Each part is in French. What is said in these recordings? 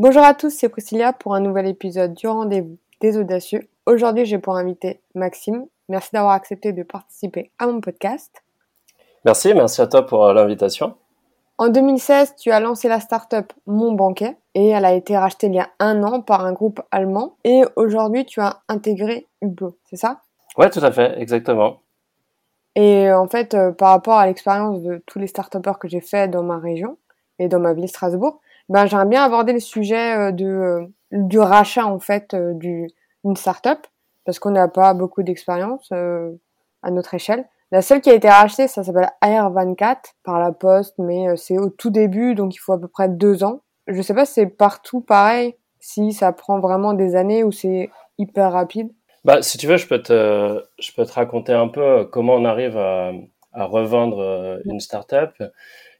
Bonjour à tous, c'est Priscilla pour un nouvel épisode du rendez-vous des audacieux. Aujourd'hui, j'ai pour inviter Maxime. Merci d'avoir accepté de participer à mon podcast. Merci, merci à toi pour euh, l'invitation. En 2016, tu as lancé la start-up Mon Banquet et elle a été rachetée il y a un an par un groupe allemand et aujourd'hui tu as intégré Hublot, c'est ça? Ouais, tout à fait, exactement. Et en fait, euh, par rapport à l'expérience de tous les start-upers que j'ai fait dans ma région et dans ma ville Strasbourg, ben j'aimerais bien aborder le sujet euh, de euh, du rachat en fait du d'une start-up parce qu'on n'a pas beaucoup d'expérience à notre échelle. La seule qui a été rachetée, ça s'appelle AR24 par la Poste, mais c'est au tout début, donc il faut à peu près deux ans. Je sais pas si c'est partout pareil, si ça prend vraiment des années ou c'est hyper rapide. Bah, si tu veux, je peux te, je peux te raconter un peu comment on arrive à, à revendre euh, une startup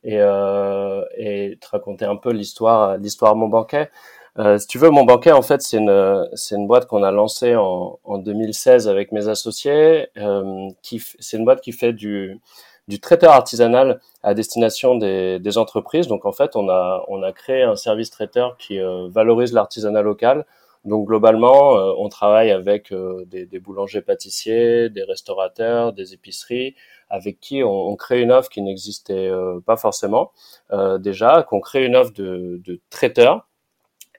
et, euh, et te raconter un peu l'histoire, l'histoire Mon Banquet. Euh, si tu veux, Mon Banquet, en fait, c'est une, c'est une boîte qu'on a lancée en, en 2016 avec mes associés. Euh, qui, c'est une boîte qui fait du, du traiteur artisanal à destination des, des, entreprises. Donc, en fait, on a, on a créé un service traiteur qui euh, valorise l'artisanat local donc globalement, euh, on travaille avec euh, des, des, boulangers pâtissiers, des restaurateurs, des épiceries, avec qui on, on crée une offre qui n'existait euh, pas forcément déjà, qu'on crée une offre de, de traiteurs.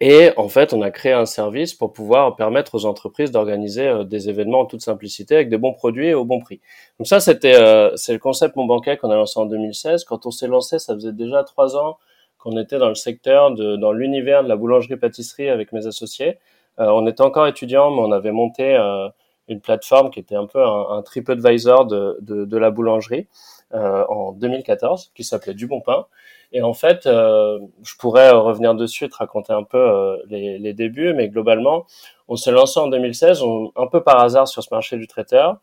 Et en fait, on a créé un service pour pouvoir permettre aux entreprises d'organiser des événements en toute simplicité avec des bons produits et au bon prix. Donc ça, c'était c'est le concept Mon Banquet qu'on a lancé en 2016. Quand on s'est lancé, ça faisait déjà trois ans qu'on était dans le secteur de dans l'univers de la boulangerie-pâtisserie avec mes associés. Euh, on était encore étudiant, mais on avait monté euh, une plateforme qui était un peu un, un TripAdvisor de, de, de, la boulangerie euh, en 2014, qui s'appelait Du Bon Pain. Et en fait, je pourrais revenir dessus et te raconter un peu les, les, débuts, mais globalement, on s'est lancé en 2016, un peu par hasard sur ce marché du traiteur.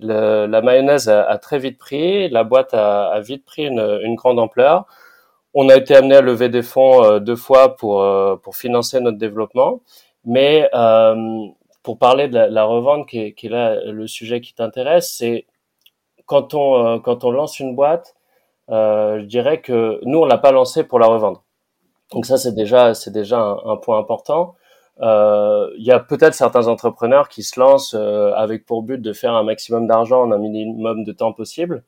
Le, la mayonnaise a, a, très vite pris, la boîte a, a vite pris une, une, grande ampleur. On a été amené à lever des fonds deux fois pour, pour financer notre développement. Mais euh, pour parler de la, revente, qui est, là le sujet qui t'intéresse, c'est quand on euh, quand on lance une boîte, euh, je dirais que nous on l'a pas lancé pour la revendre. Donc ça c'est déjà c'est déjà un, point important. Euh, il y a peut-être certains entrepreneurs qui se lancent avec pour but de faire un maximum d'argent en un minimum de temps possible.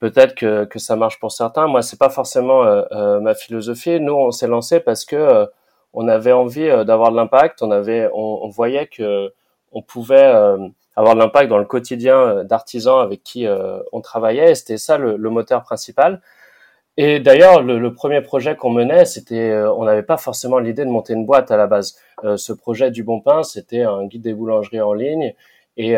Peut-être que, que ça marche pour certains. Moi c'est pas forcément ma philosophie. Nous on s'est lancé parce que on avait envie euh, d'avoir de l'impact. On avait, on, voyait que on pouvait euh, avoir de l'impact dans le quotidien euh, d'artisans avec qui on travaillait. C'était ça le, moteur principal. Et d'ailleurs, le, premier projet qu'on menait, c'était, on n'avait pas forcément l'idée de monter une boîte à la base. ce projet du Bon Pain, c'était un guide des boulangeries en ligne. Et,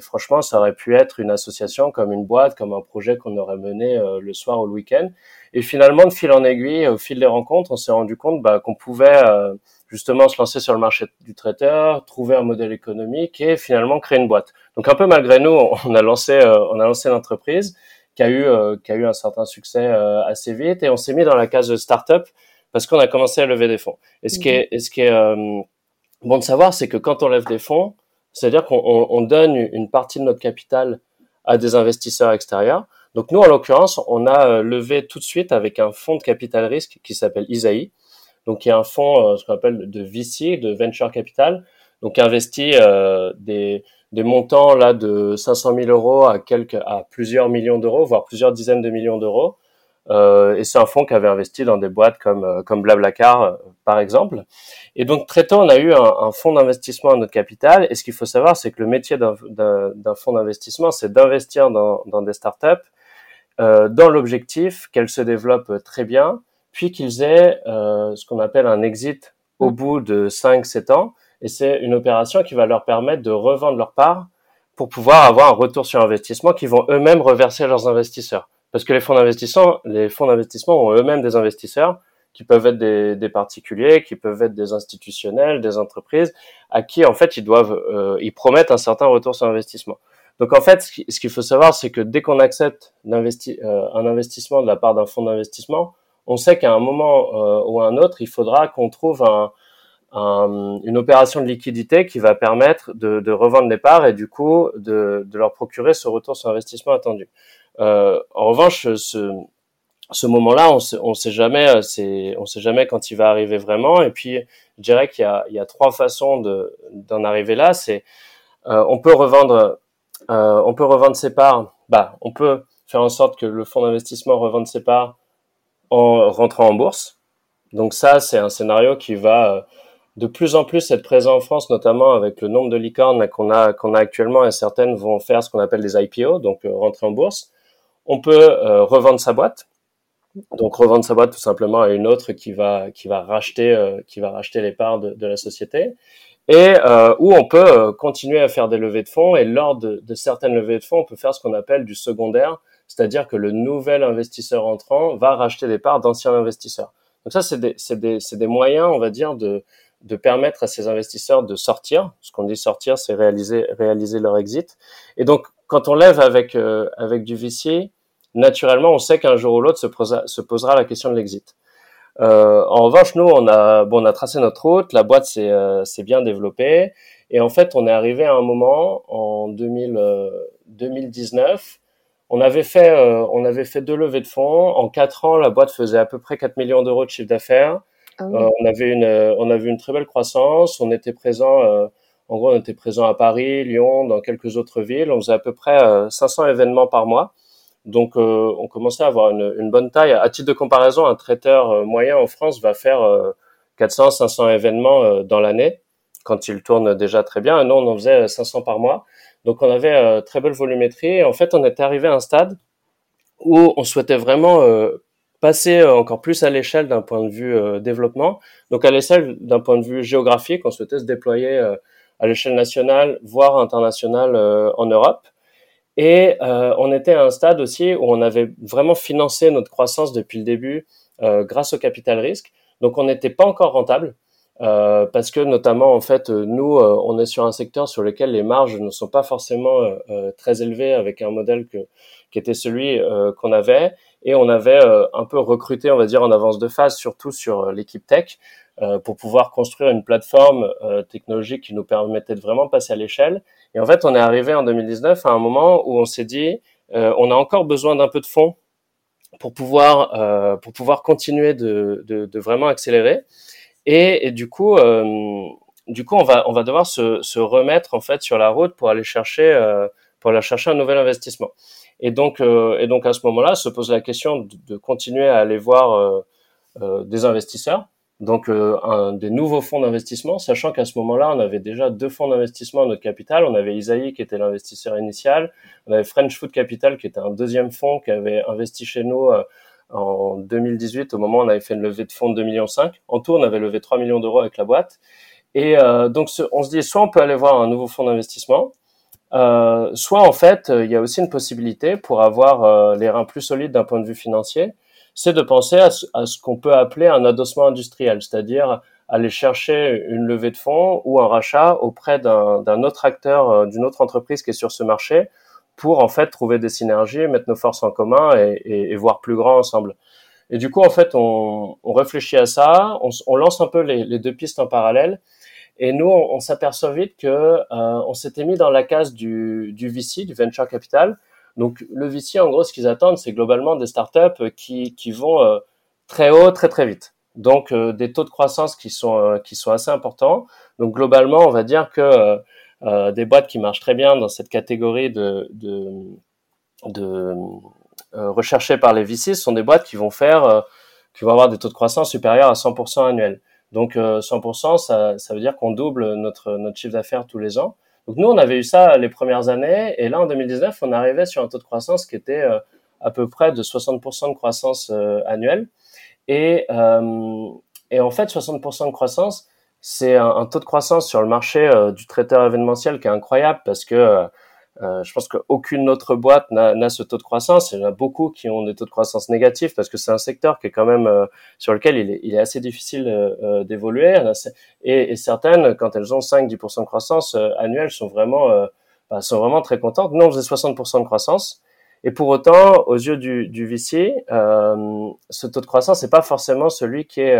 franchement, ça aurait pu être une association, comme une boîte, comme un projet qu'on aurait mené le soir ou le week-end. Et finalement, de fil en aiguille, au fil des rencontres, on s'est rendu compte bah, qu'on pouvait euh, justement se lancer sur le marché du traiteur, trouver un modèle économique et finalement créer une boîte. Donc un peu malgré nous, on a lancé, euh, on a lancé l'entreprise qui a eu, euh, qui a eu un certain succès assez vite et on s'est mis dans la case de start-up parce qu'on a commencé à lever des fonds. Et ce qui est, et ce qui est bon de savoir, c'est que quand on lève des fonds, c'est-à-dire qu'on on donne une partie de notre capital à des investisseurs extérieurs. Donc nous, en l'occurrence, on a euh, levé tout de suite avec un fonds de capital risque qui s'appelle Isaïe, donc qui est un fonds, euh, ce qu'on appelle de VC, de venture capital, donc investit euh, des, des montants là de 500 000 euros à quelques, à plusieurs millions d'euros, voire plusieurs dizaines de millions d'euros. Euh, et c'est un fonds qui avait investi dans des boîtes comme euh, comme Blablacar par exemple. Et donc très tôt on a eu un, un fonds d'investissement à notre capital. Et ce qu'il faut savoir c'est que le métier d'un fonds d'investissement c'est d'investir dans, dans des startups dans l'objectif qu'elles se développent très bien, puis qu'ils aient euh, ce qu'on appelle un exit au mmh. bout de 5-7 ans. Et c'est une opération qui va leur permettre de revendre leur part pour pouvoir avoir un retour sur investissement qu'ils vont eux-mêmes reverser à leurs investisseurs. Parce que les fonds d'investissement, les fonds d'investissement ont eux-mêmes des investisseurs qui peuvent être des, des, particuliers, qui peuvent être des institutionnels, des entreprises, à qui en fait ils doivent, euh, ils promettent un certain retour sur investissement. Donc en fait, ce qu'il faut savoir, c'est que dès qu'on accepte euh, un investissement de la part d'un fonds d'investissement, on sait qu'à un moment euh, ou à un autre, il faudra qu'on trouve un, un, une opération de liquidité qui va permettre de, revendre les parts et du coup de, leur procurer ce retour sur investissement attendu. Euh, en revanche, ce, moment-là, on sait, on sait jamais, quand il va arriver vraiment. Et puis, je dirais qu'il y a, trois façons de, d'en arriver là. C'est, euh, on peut revendre, euh, on peut revendre ses parts. Bah, on peut faire en sorte que le fonds d'investissement revende ses parts en rentrant en bourse. Donc ça, c'est un scénario qui va euh, de plus en plus être présent en France, notamment avec le nombre de licornes qu'on a, a actuellement, et certaines vont faire ce qu'on appelle des IPO, donc euh, rentrer en bourse. On peut revendre sa boîte, donc revendre sa boîte tout simplement à une autre qui va qui va racheter qui va racheter les parts de la société, et où on peut continuer à faire des levées de fonds. Et lors de, de certaines levées de fonds, on peut faire ce qu'on appelle du secondaire, c'est-à-dire que le nouvel investisseur entrant va racheter des parts d'anciens investisseurs. Donc ça, c'est des, des, des, moyens, on va dire, de, de permettre à ces investisseurs de sortir. Ce qu'on dit sortir, c'est réaliser, réaliser leur exit. Et donc, quand on lève avec, euh, avec du VC, naturellement, on sait qu'un jour ou l'autre se, se, posera la question de l'exit. Euh, en revanche, nous, on a, bon, on a tracé notre route, la boîte s'est euh, bien développée, et en fait, on est arrivé à un moment en 2000, 2019 on avait fait, euh, on avait fait deux levées de fonds. En quatre ans, la boîte faisait à peu près 4 millions d'euros de chiffre d'affaires. Ah euh, on avait une, euh, on avait une très belle croissance. On était présent, en gros, on était présent à Paris, Lyon, dans quelques autres villes. On faisait à peu près 500 événements par mois. Donc, on commençait à avoir une, une, bonne taille. À titre de comparaison, un traiteur moyen en France va faire 400, 500 événements dans l'année quand il tourne déjà très bien. Nous, on en faisait 500 par mois. Donc on avait euh, très belle volumétrie et en fait on était arrivé à un stade où on souhaitait vraiment euh, passer euh, encore plus à l'échelle d'un point de vue développement. Donc à l'échelle d'un point de vue géographique, on souhaitait se déployer à l'échelle nationale, voire internationale en Europe. Et on était à un stade aussi où on avait vraiment financé notre croissance depuis le début grâce au capital risque. Donc on n'était pas encore rentable. Euh, parce que notamment en fait nous euh, on est sur un secteur sur lequel les marges ne sont pas forcément euh, très élevées avec un modèle que, qui était celui qu'on avait et on avait un peu recruté on va dire en avance de phase surtout sur l'équipe tech pour pouvoir construire une plateforme technologique qui nous permettait de vraiment passer à l'échelle. Et en fait on est arrivé en 2019 à un moment où on s'est dit on a encore besoin d'un peu de fonds pour pouvoir pour pouvoir continuer de, vraiment accélérer. Et, du coup, euh, du coup, on va on va devoir se, remettre en fait sur la route pour aller chercher euh, pour aller chercher un nouvel investissement. Et donc euh, et donc à ce moment-là, se pose la question de, continuer à aller voir euh, euh, des investisseurs, donc un, des nouveaux fonds d'investissement, sachant qu'à ce moment-là, on avait déjà deux fonds d'investissement à notre capital. On avait Isaïe qui était l'investisseur initial, on avait French Food Capital qui était un deuxième fonds qui avait investi chez nous en 2018, au moment où on avait fait une levée de fonds de 2,5 millions. En tout, on avait levé 3 millions d'euros avec la boîte. Et euh, donc, on se dit, soit on peut aller voir un nouveau fonds d'investissement, euh, soit en fait, il y a aussi une possibilité pour avoir euh, les reins plus solides d'un point de vue financier, c'est de penser à ce, à ce qu'on peut appeler un adossement industriel, c'est-à-dire aller chercher une levée de fonds ou un rachat auprès d'un autre acteur, euh, d'une autre entreprise qui est sur ce marché, pour en fait trouver des synergies, mettre nos forces en commun et, et, et voir plus grand ensemble. Et du coup, en fait, on, on réfléchit à ça, on, on lance un peu les, les, deux pistes en parallèle. Et nous, on, on s'aperçoit vite que euh, on s'était mis dans la case du, du VC, du venture capital. Donc, le VC, en gros, ce qu'ils attendent, c'est globalement des startups qui, qui vont euh, très haut, très très vite. Donc, euh, des taux de croissance qui sont euh, qui sont assez importants. Donc, globalement, on va dire que des boîtes qui marchent très bien dans cette catégorie de, recherchées par les VC sont des boîtes qui vont faire, qui vont avoir des taux de croissance supérieurs à 100% annuels. Donc 100%, ça, veut dire qu'on double notre chiffre d'affaires tous les ans. Donc nous, on avait eu ça les premières années, et là en 2019, on arrivait sur un taux de croissance qui était à peu près de 60% de croissance annuelle. Et, et en fait, 60% de croissance, c'est un, taux de croissance sur le marché euh, du traiteur événementiel qui est incroyable parce que euh, euh je pense qu'aucune autre boîte n'a ce taux de croissance. Il y en a beaucoup qui ont des taux de croissance négatifs parce que c'est un secteur qui est quand même euh, sur lequel il est, il est, assez difficile d'évoluer. Et, et, certaines, quand elles ont 5-10% de croissance annuelle, sont vraiment, bah, sont vraiment très contentes. Nous, on faisait 60% de croissance. Et pour autant, aux yeux du, du VC, ce taux de croissance n'est pas forcément celui qui est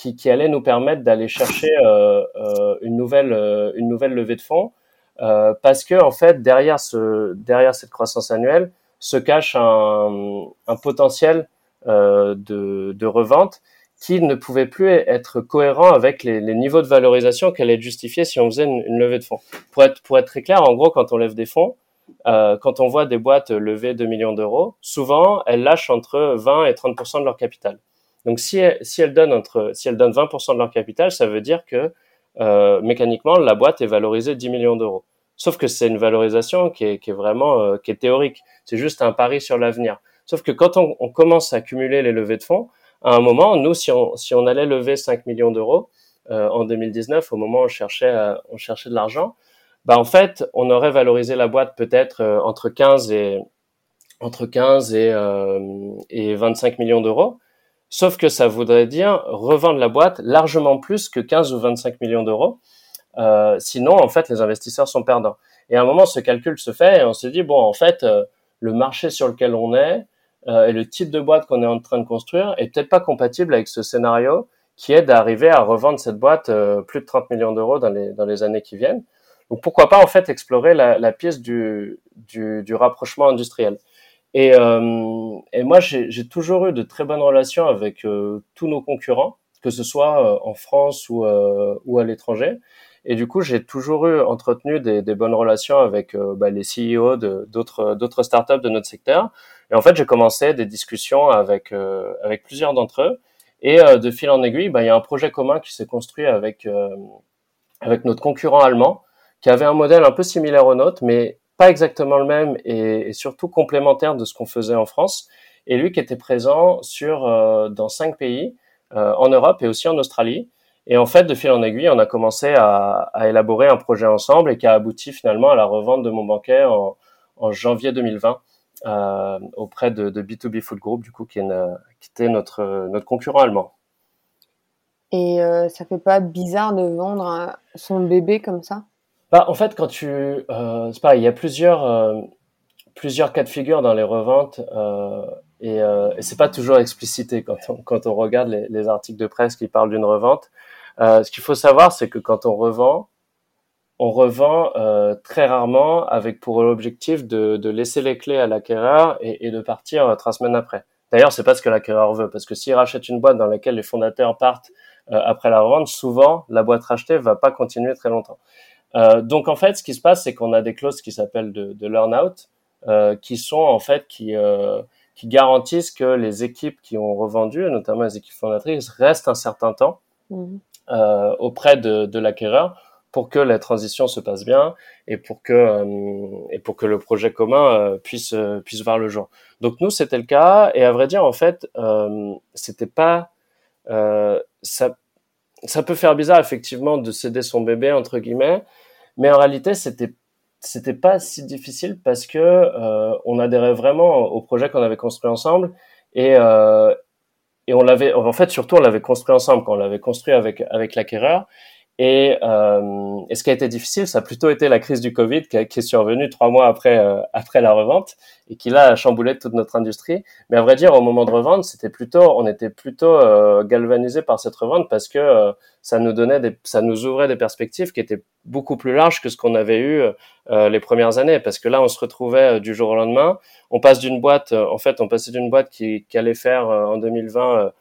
qui, qui allait nous permettre d'aller chercher euh, euh, une nouvelle euh, une nouvelle levée de fonds parce que en fait derrière ce derrière cette croissance annuelle se cache un, un potentiel de, de revente qui ne pouvait plus être cohérent avec les, les niveaux de valorisation qu'elle allait justifier si on faisait une, une, levée de fonds. Pour être, pour être très clair, en gros, quand on lève des fonds, euh, quand on voit des boîtes lever 2 millions d'euros, souvent elles lâchent entre 20 et 30% de leur capital. Donc si, si elles donnent entre si elles donnent 20% de leur capital, ça veut dire que euh, mécaniquement la boîte est valorisée 10 millions d'euros. Sauf que c'est une valorisation qui est, qui est vraiment euh, qui est théorique. C'est juste un pari sur l'avenir. Sauf que quand on, on commence à cumuler les levées de fonds, à un moment, nous, si on, si on allait lever 5 millions d'euros euh, en 2019, au moment où on cherchait, on cherchait de l'argent, bah en fait, on aurait valorisé la boîte peut-être euh, entre 15 et entre 15 et, euh, et 25 millions d'euros. Sauf que ça voudrait dire revendre la boîte largement plus que 15 ou 25 millions d'euros. Euh, sinon, en fait, les investisseurs sont perdants. Et à un moment, ce calcul se fait et on se dit bon, en fait, euh, le marché sur lequel on est, euh, et le type de boîte qu'on est en train de construire est peut-être pas compatible avec ce scénario qui est d'arriver à revendre cette boîte euh, plus de 30 millions d'euros dans les, dans les années qui viennent. Donc pourquoi pas en fait explorer la, la pièce du, du, du, rapprochement industriel. Et, euh, et moi j'ai toujours eu de très bonnes relations avec euh, tous nos concurrents, que ce soit euh, en France ou, ou à l'étranger. Et du coup, j'ai toujours eu entretenu des, des, bonnes relations avec bah, les CEO d'autres startups de notre secteur et en fait, j'ai commencé des discussions avec euh, avec plusieurs d'entre eux. Et euh, de fil en aiguille, bah, il y a un projet commun qui s'est construit avec euh, avec notre concurrent allemand, qui avait un modèle un peu similaire au nôtre, mais pas exactement le même et, surtout complémentaire de ce qu'on faisait en France. Et lui qui était présent sur dans cinq pays en Europe et aussi en Australie. Et en fait, de fil en aiguille, on a commencé à, élaborer un projet ensemble et qui a abouti finalement à la revente de mon banquet en, janvier 2020 euh, auprès de, de, B2B Food Group, du coup, qui, était notre, concurrent allemand. Et euh, ça fait pas bizarre de vendre son bébé comme ça? Bah, En fait, quand tu... Euh, c'est pareil, il y a plusieurs, euh, plusieurs cas de figure dans les reventes euh, et, euh, et c'est pas toujours explicité quand on, quand on regarde les, les articles de presse qui parlent d'une revente. ce qu'il faut savoir, c'est que quand on revend, on revend euh, très rarement avec pour l'objectif de, de, laisser les clés à l'acquéreur et, et, de partir euh, trois semaines après. D'ailleurs, c'est pas ce que l'acquéreur veut, parce que s'il rachète une boîte dans laquelle les fondateurs partent euh, après la revente, souvent la boîte rachetée va pas continuer très longtemps. Euh, donc en fait, ce qui se passe, c'est qu'on a des clauses qui s'appellent de, de learn-out, euh, qui sont en fait qui qui garantissent que les équipes qui ont revendu, notamment les équipes fondatrices, restent un certain temps mmh. auprès de, de l'acquéreur pour que la transition se passe bien et pour que euh, et pour que le projet commun euh, puisse euh, puisse voir le jour. Donc nous c'était le cas et à vrai dire en fait euh, c'était pas ça ça peut faire bizarre effectivement de céder son bébé entre guillemets, mais en réalité c'était c'était pas si difficile parce que on adhérait vraiment au projet qu'on avait construit ensemble et et on l'avait en fait surtout on l'avait construit ensemble. Quand on l'avait construit avec avec l'acquéreur et, euh, ce qui a été difficile, ça a plutôt été la crise du Covid qui, est survenue trois mois après euh, après la revente et qui là a chamboulé toute notre industrie. Mais à vrai dire, au moment de revente, c'était plutôt, on était plutôt euh, galvanisé par cette revente parce que euh, ça nous donnait, des, ça nous ouvrait des perspectives qui étaient beaucoup plus larges que ce qu'on avait eu euh, les premières années. Parce que là, on se retrouvait du jour au lendemain. On passe d'une boîte, en fait, on passait d'une boîte qui, qui allait faire en 2020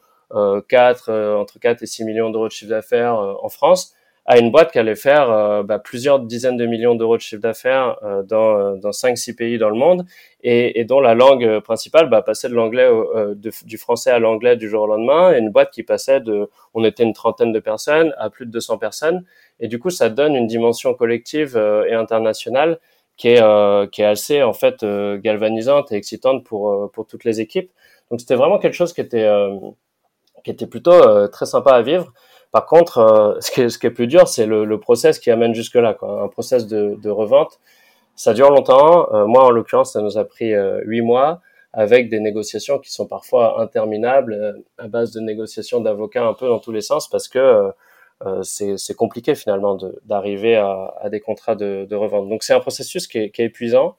4 entre 4 et 6 millions d'euros de chiffre d'affaires en France à une boîte qui allait faire euh, bah, plusieurs dizaines de millions d'euros de chiffre d'affaires euh, dans, euh, dans 5-6 pays dans le monde et, et dont la langue principale bah, passait de l'anglais du français à l'anglais du jour au lendemain et une boîte qui passait de on était une trentaine de personnes à plus de 200 personnes. Et du coup ça donne une dimension collective et internationale qui est qui est assez en fait galvanisante et excitante pour pour toutes les équipes. Donc c'était vraiment quelque chose qui était qui était plutôt très sympa à vivre par contre, euh, ce, qui est, ce qui est plus dur, c'est le, le process qui amène jusque-là. Un process de, de revente, ça dure longtemps. Euh, moi, en l'occurrence, ça nous a pris euh, huit mois avec des négociations qui sont parfois interminables, à base de négociations d'avocats un peu dans tous les sens, parce que c'est compliqué finalement d'arriver à, à, des contrats de, de revente. Donc c'est un processus qui est, qui est, épuisant,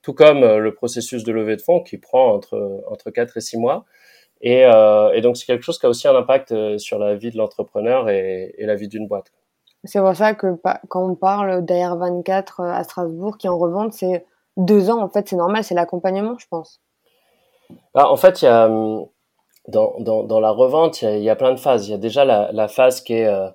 tout comme le processus de levée de fonds qui prend entre, entre 4 et 6 mois. Et, euh, et donc, c'est quelque chose qui a aussi un impact euh, sur la vie de l'entrepreneur et, et, la vie d'une boîte. C'est pour ça que quand on parle d'AR24 euh, à Strasbourg qui en revente, c'est deux ans, en fait, c'est normal, c'est l'accompagnement, je pense. Bah, en fait, il y a, hum, dans, dans, dans la revente, il y, a, il y, a, plein de phases. Il y a déjà la, la phase qui est, euh,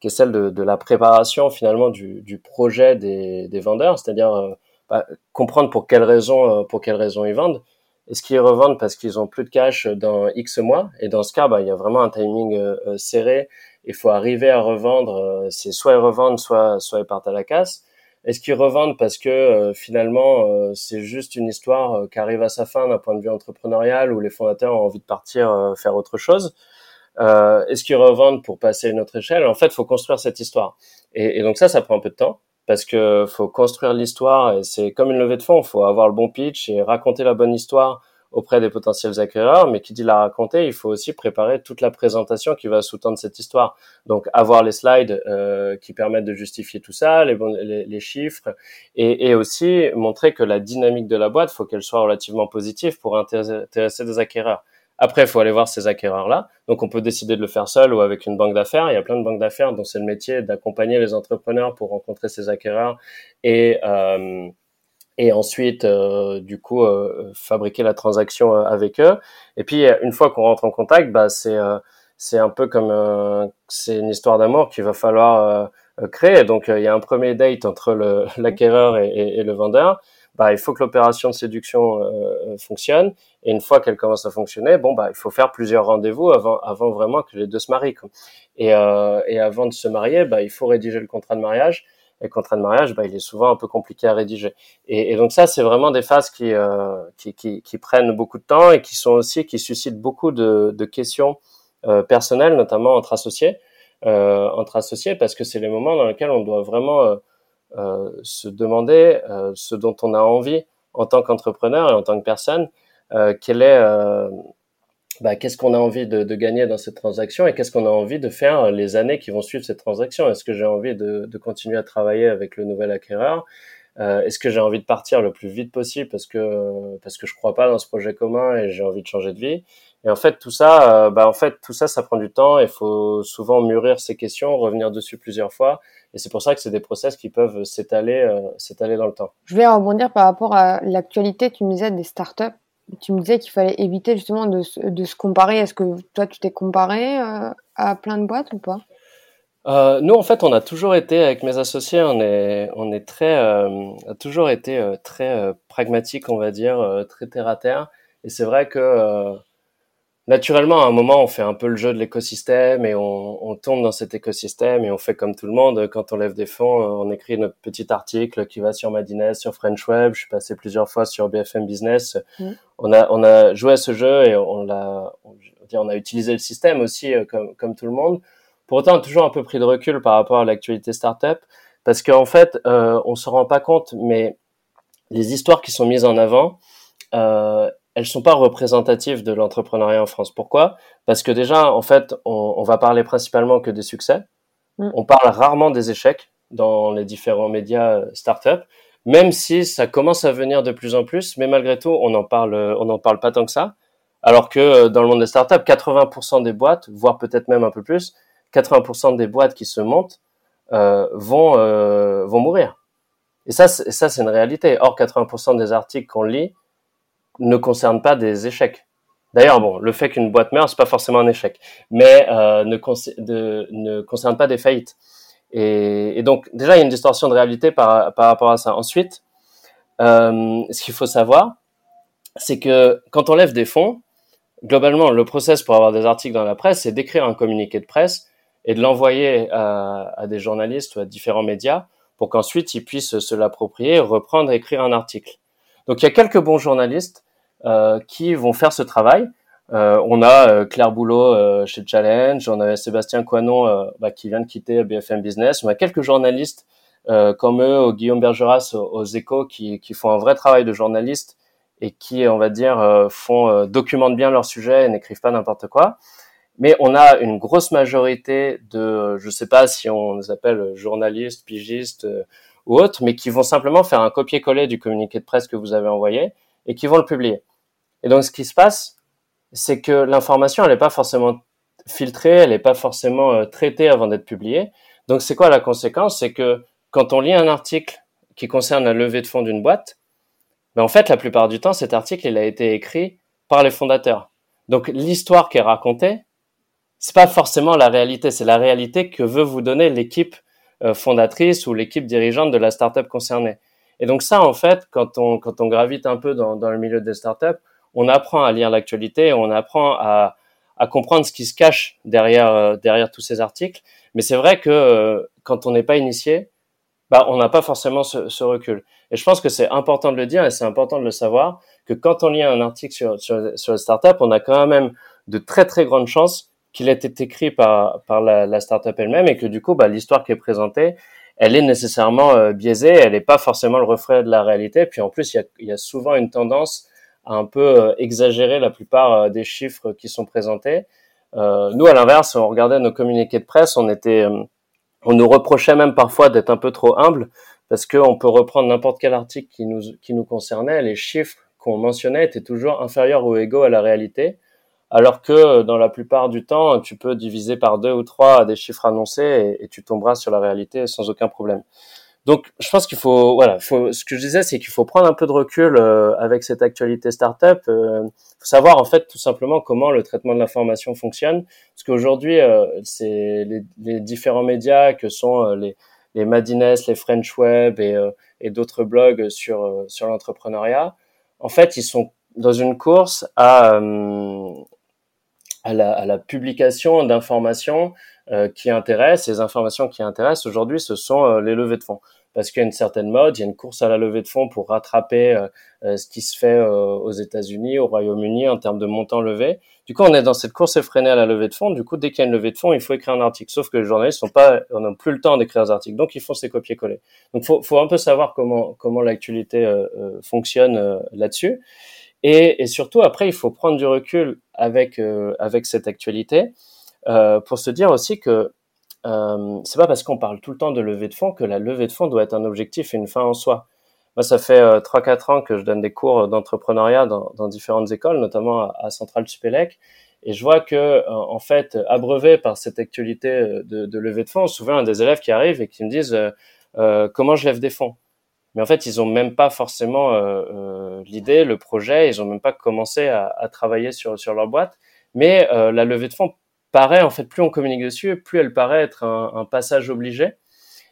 qui est celle de, de, la préparation finalement du, du projet des, des vendeurs, c'est-à-dire euh, bah, comprendre pour quelles raisons euh, pour quelles raisons ils vendent. Est-ce qu'ils revendent parce qu'ils ont plus de cash dans X mois Et dans ce cas, bah, il y a vraiment un timing serré. Il faut arriver à revendre. c'est soit ils revendent, soit soit ils partent à la casse. Est-ce qu'ils revendent parce que euh, finalement euh, c'est juste une histoire euh, qui arrive à sa fin d'un point de vue entrepreneurial où les fondateurs ont envie de partir faire autre chose? Est-ce qu'ils revendent pour passer à une autre échelle? En fait, il faut construire cette histoire. Et, et, donc ça, ça prend un peu de temps parce que faut construire l'histoire et c'est comme une levée de fonds. Faut avoir le bon pitch et raconter la bonne histoire auprès des potentiels acquéreurs, mais qui dit la raconter, il faut aussi préparer toute la présentation qui va sous-tendre cette histoire. Donc avoir les slides euh, qui permettent de justifier tout ça, les, les, les chiffres, et, et, aussi montrer que la dynamique de la boîte, faut qu'elle soit relativement positive pour intéresser des acquéreurs. Après, il faut aller voir ces acquéreurs-là. Donc, on peut décider de le faire seul ou avec une banque d'affaires. Il y a plein de banques d'affaires dont c'est le métier d'accompagner les entrepreneurs pour rencontrer ces acquéreurs et euh, et ensuite euh, du coup euh, fabriquer la transaction euh, avec eux et puis une fois qu'on rentre en contact bah c'est c'est un peu comme c'est une histoire d'amour qu'il va falloir créer donc il y a un premier date entre l'acquéreur et, le vendeur bah il faut que l'opération de séduction fonctionne. Et une fois qu'elle commence à fonctionner bon bah il faut faire plusieurs rendez-vous avant avant vraiment que les deux se marient et et avant de se marier bah il faut rédiger le contrat de mariage. Et le contrat de mariage, bah, il est souvent un peu compliqué à rédiger. Et, et donc ça, c'est vraiment des phases qui, euh, qui, qui, qui, prennent beaucoup de temps et qui sont aussi qui suscitent beaucoup de, de questions euh, personnelles, notamment entre associés, euh, entre associés, parce que c'est les moments dans lesquels on doit vraiment euh, euh se demander euh, ce dont on a envie en tant qu'entrepreneur et en tant que personne, quel est bah, qu'est-ce qu'on a envie de, gagner dans cette transaction et qu'est-ce qu'on a envie de faire les années qui vont suivre cette transaction? Est-ce que j'ai envie de, continuer à travailler avec le nouvel acquéreur? Euh, Est-ce que j'ai envie de partir le plus vite possible parce que parce que je crois pas dans ce projet commun et j'ai envie de changer de vie? Et en fait tout ça, euh, bah en fait tout ça, ça prend du temps. Il faut souvent mûrir ces questions, revenir dessus plusieurs fois. Et c'est pour ça que c'est des process qui peuvent s'étaler euh, s'étaler dans le temps. Je vais rebondir par rapport à l'actualité. Tu me disais des startups tu me disais qu'il fallait éviter justement de, de se comparer. Est-ce que toi, tu t'es comparé euh, à plein de boîtes ou pas? Euh, Nous, en fait, on a toujours été avec mes associés, on est, on est très, a toujours été très pragmatique, on va dire, très terre à terre. Et c'est vrai que naturellement, à un moment, on fait un peu le jeu de l'écosystème et on, on, tombe dans cet écosystème et on fait comme tout le monde. Quand on lève des fonds, on écrit notre petit article qui va sur Madines, sur French Web. Je suis passé plusieurs fois sur BFM Business. Mmh. On a, on a joué à ce jeu et on l'a, on a utilisé le système aussi euh, comme, comme tout le monde. Pour autant, on a toujours un peu pris de recul par rapport à l'actualité startup parce qu'en fait, euh, on se rend pas compte, mais les histoires qui sont mises en avant, euh, elles sont pas représentatives de l'entrepreneuriat en France. Pourquoi? Parce que déjà, en fait, on, on, va parler principalement que des succès. Mm. On parle rarement des échecs dans les différents médias euh, startup, même si ça commence à venir de plus en plus. Mais malgré tout, on en parle, on n'en parle pas tant que ça. Alors que euh, dans le monde des startups, 80% des boîtes, voire peut-être même un peu plus, 80% des boîtes qui se montent euh, vont euh, vont mourir. Et ça, ça c'est une réalité. Or, 80% des articles qu'on lit ne concerne pas des échecs. D'ailleurs, bon, le fait qu'une boîte meure, c'est pas forcément un échec, mais euh, ne, concerne pas des faillites. Et, donc, déjà, il y a une distorsion de réalité par, rapport à ça. Ensuite, euh, ce qu'il faut savoir, c'est que quand on lève des fonds, globalement, le process pour avoir des articles dans la presse, c'est d'écrire un communiqué de presse et de l'envoyer à, à, des journalistes ou à différents médias pour qu'ensuite ils puissent se l'approprier, reprendre écrire un article. Donc il y a quelques bons journalistes euh, qui vont faire ce travail. Euh, on a euh, Claire Boulot euh, chez Challenge, on a Sébastien Coinon euh, bah, qui vient de quitter BFM Business, on a quelques journalistes comme eux, Guillaume Bergeras aux, Échos, qui, qui, font un vrai travail de journaliste et qui, on va dire, font documentent bien leur sujet et n'écrivent pas n'importe quoi. Mais on a une grosse majorité de, je sais pas si on les appelle journalistes, pigistes ou autres, mais qui vont simplement faire un copier-coller du communiqué de presse que vous avez envoyé et qui vont le publier. Et donc, ce qui se passe, c'est que l'information, elle n'est pas forcément filtrée, elle n'est pas forcément euh, traitée avant d'être publiée. Donc, c'est quoi la conséquence? C'est que quand on lit un article qui concerne la levée de fonds d'une boîte, ben en fait, la plupart du temps, cet article, il a été écrit par les fondateurs. Donc l'histoire qui est racontée, c'est pas forcément la réalité, c'est la réalité que veut vous donner l'équipe fondatrice ou l'équipe dirigeante de la startup concernée. Et donc ça, en fait, quand on quand on gravite un peu dans, dans le milieu des startups, on apprend à lire l'actualité, on apprend à, à comprendre ce qui se cache derrière euh, derrière tous ces articles. Mais c'est vrai que euh, quand on n'est pas initié, bah, on n'a pas forcément ce, ce, recul. Et je pense que c'est important de le dire et c'est important de le savoir que quand on lit un article sur, sur, sur la startup, on a quand même de très très grandes chances qu'il ait été écrit par, par la, la startup elle-même et que du coup, bah, l'histoire qui est présentée, elle est nécessairement euh, biaisée, elle n'est pas forcément le reflet de la réalité. Puis en plus, il y a, y a souvent une tendance à un peu euh, exagérer la plupart euh, des chiffres qui sont présentés. nous, à l'inverse, on regardait nos communiqués de presse, on était, on nous reprochait même parfois d'être un peu trop humble parce qu'on peut reprendre n'importe quel article qui nous, qui nous concernait, les chiffres qu'on mentionnait étaient toujours inférieurs ou égaux à la réalité alors que euh, dans la plupart du temps, tu peux diviser par deux ou trois des chiffres annoncés et, tu tomberas sur la réalité sans aucun problème. Donc, je pense qu'il faut, voilà, faut, ce que je disais, c'est qu'il faut prendre un peu de recul euh, avec cette actualité startup. Euh, faut savoir en fait tout simplement comment le traitement de l'information fonctionne, parce qu'aujourd'hui, euh, c'est les, les, différents médias que sont les les Madines, les French Web et, et d'autres blogs sur sur l'entrepreneuriat. En fait, ils sont dans une course à à la, à la publication d'informations euh, qui intéressent. Les informations qui intéressent aujourd'hui, ce sont euh, les levées de fonds. Parce qu'il y a une certaine mode, il y a une course à la levée de fonds pour rattraper euh, ce qui se fait aux États-Unis, au Royaume-Uni en termes de montant levé. Du coup, on est dans cette course effrénée à la levée de fonds. Du coup, dès qu'il y a une levée de fonds, il faut écrire un article. Sauf que les journalistes n'ont pas, n'ont plus le temps d'écrire des articles, donc ils font ces copier-coller. Donc, faut, faut un peu savoir comment comment l'actualité fonctionne là-dessus. Et, et, surtout, après, il faut prendre du recul avec euh, avec cette actualité euh, pour se dire aussi que euh, c'est pas parce qu'on parle tout le temps de levée de fonds que la levée de fonds doit être un objectif et une fin en soi. Moi, ça fait euh, trois 4 ans que je donne des cours d'entrepreneuriat dans, dans, différentes écoles, notamment à, à Centrale Supélec, et je vois que euh, en fait, abreuvé par cette actualité de, de levée de fonds, souvent un des élèves qui arrivent et qui me disent comment je lève des fonds? Mais en fait, ils ont même pas forcément euh, euh, l'idée, le projet, ils ont même pas commencé à, à travailler sur sur leur boîte. Mais euh, la levée de fonds paraît en fait plus on communique dessus, plus elle paraît être un, un passage obligé,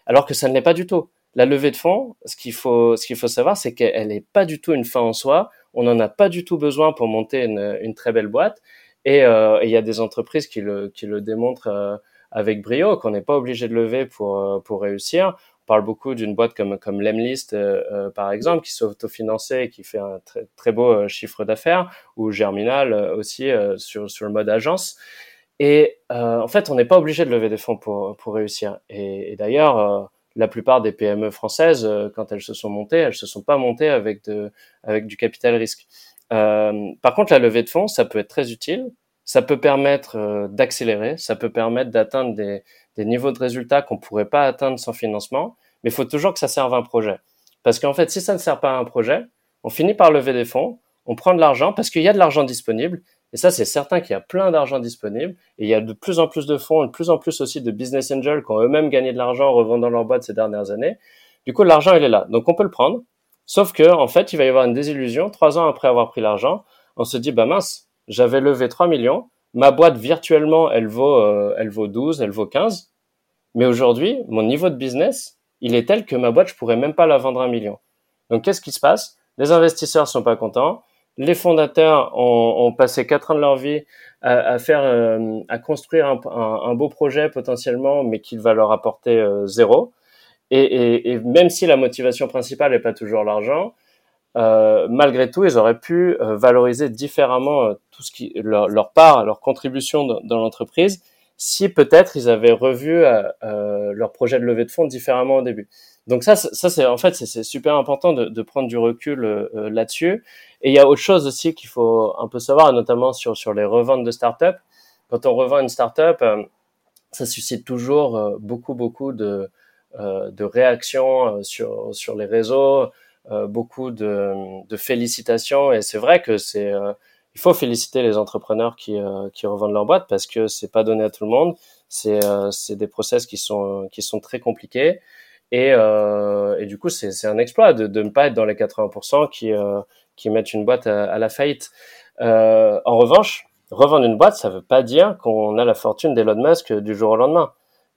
alors que ça ne l'est pas du tout. La levée de fonds, ce qu'il faut ce qu'il faut savoir, c'est qu'elle n'est pas du tout une fin en soi. On n'en a pas du tout besoin pour monter une, une très belle boîte. Et il y a des entreprises qui le qui le démontrent avec brio, qu'on n'est pas obligé de lever pour pour réussir parle beaucoup d'une boîte comme comme Lemlist euh, euh, par exemple qui s'autofinancait et qui fait un très beau euh, chiffre d'affaires ou Germinal aussi sur sur le mode agence. Et en fait on n'est pas obligé de lever des fonds pour pour réussir. Et, et d'ailleurs la plupart des PME françaises quand elles se sont montées elles se sont pas montées avec de avec du capital risque. Par contre la levée de fonds ça peut être très utile. Ça peut permettre d'accélérer. Ça peut permettre d'atteindre des des niveaux de résultats qu'on pourrait pas atteindre sans financement, mais il faut toujours que ça serve un projet. Parce qu'en fait, si ça ne sert pas à un projet, on finit par lever des fonds, on prend de l'argent parce qu'il y a de l'argent disponible. Et ça, c'est certain qu'il y a plein d'argent disponible. Et il y a de plus en plus de fonds, de plus en plus aussi de business angels qui ont eux-mêmes gagné de l'argent en revendant leur boîte ces dernières années. Du coup, l'argent, il est là. Donc, on peut le prendre. Sauf que, en fait, il va y avoir une désillusion. Trois ans après avoir pris l'argent, on se dit, bah mince, j'avais levé 3 millions. Ma boîte, virtuellement, elle vaut, euh, elle vaut 12, elle vaut 15. Mais aujourd'hui, mon niveau de business, il est tel que ma boîte, je pourrais même pas la vendre un million. Donc, qu'est-ce qui se passe? Les investisseurs sont pas contents. Les fondateurs ont, ont passé quatre ans de leur vie à, faire, euh, à construire un, beau projet potentiellement, mais qui va leur apporter euh, zéro. Et, même si la motivation principale n'est pas toujours l'argent, euh, malgré tout, ils auraient pu euh, valoriser différemment tout ce qui leur, leur part, leur contribution dans, dans l'entreprise si peut-être ils avaient revu euh, euh, leur projet de levée de fonds différemment au début. Donc ça, ça c'est en fait c'est super important de, de, prendre du recul euh, là-dessus. Et il y a autre chose aussi qu'il faut un peu savoir, notamment sur sur les reventes de start-up. Quand on revend une start-up, ça suscite toujours beaucoup beaucoup de de réactions sur sur les réseaux, beaucoup de, félicitations. Et c'est vrai que c'est il faut féliciter les entrepreneurs qui, euh, qui revendent leur boîte parce que c'est pas donné à tout le monde. C'est euh, c'est des process qui sont qui sont très compliqués et, euh, et du coup c'est un exploit de, de ne pas être dans les 80% qui qui mettent une boîte à, la faillite. en revanche, revendre une boîte, ça veut pas dire qu'on a la fortune d'Elon Musk du jour au lendemain.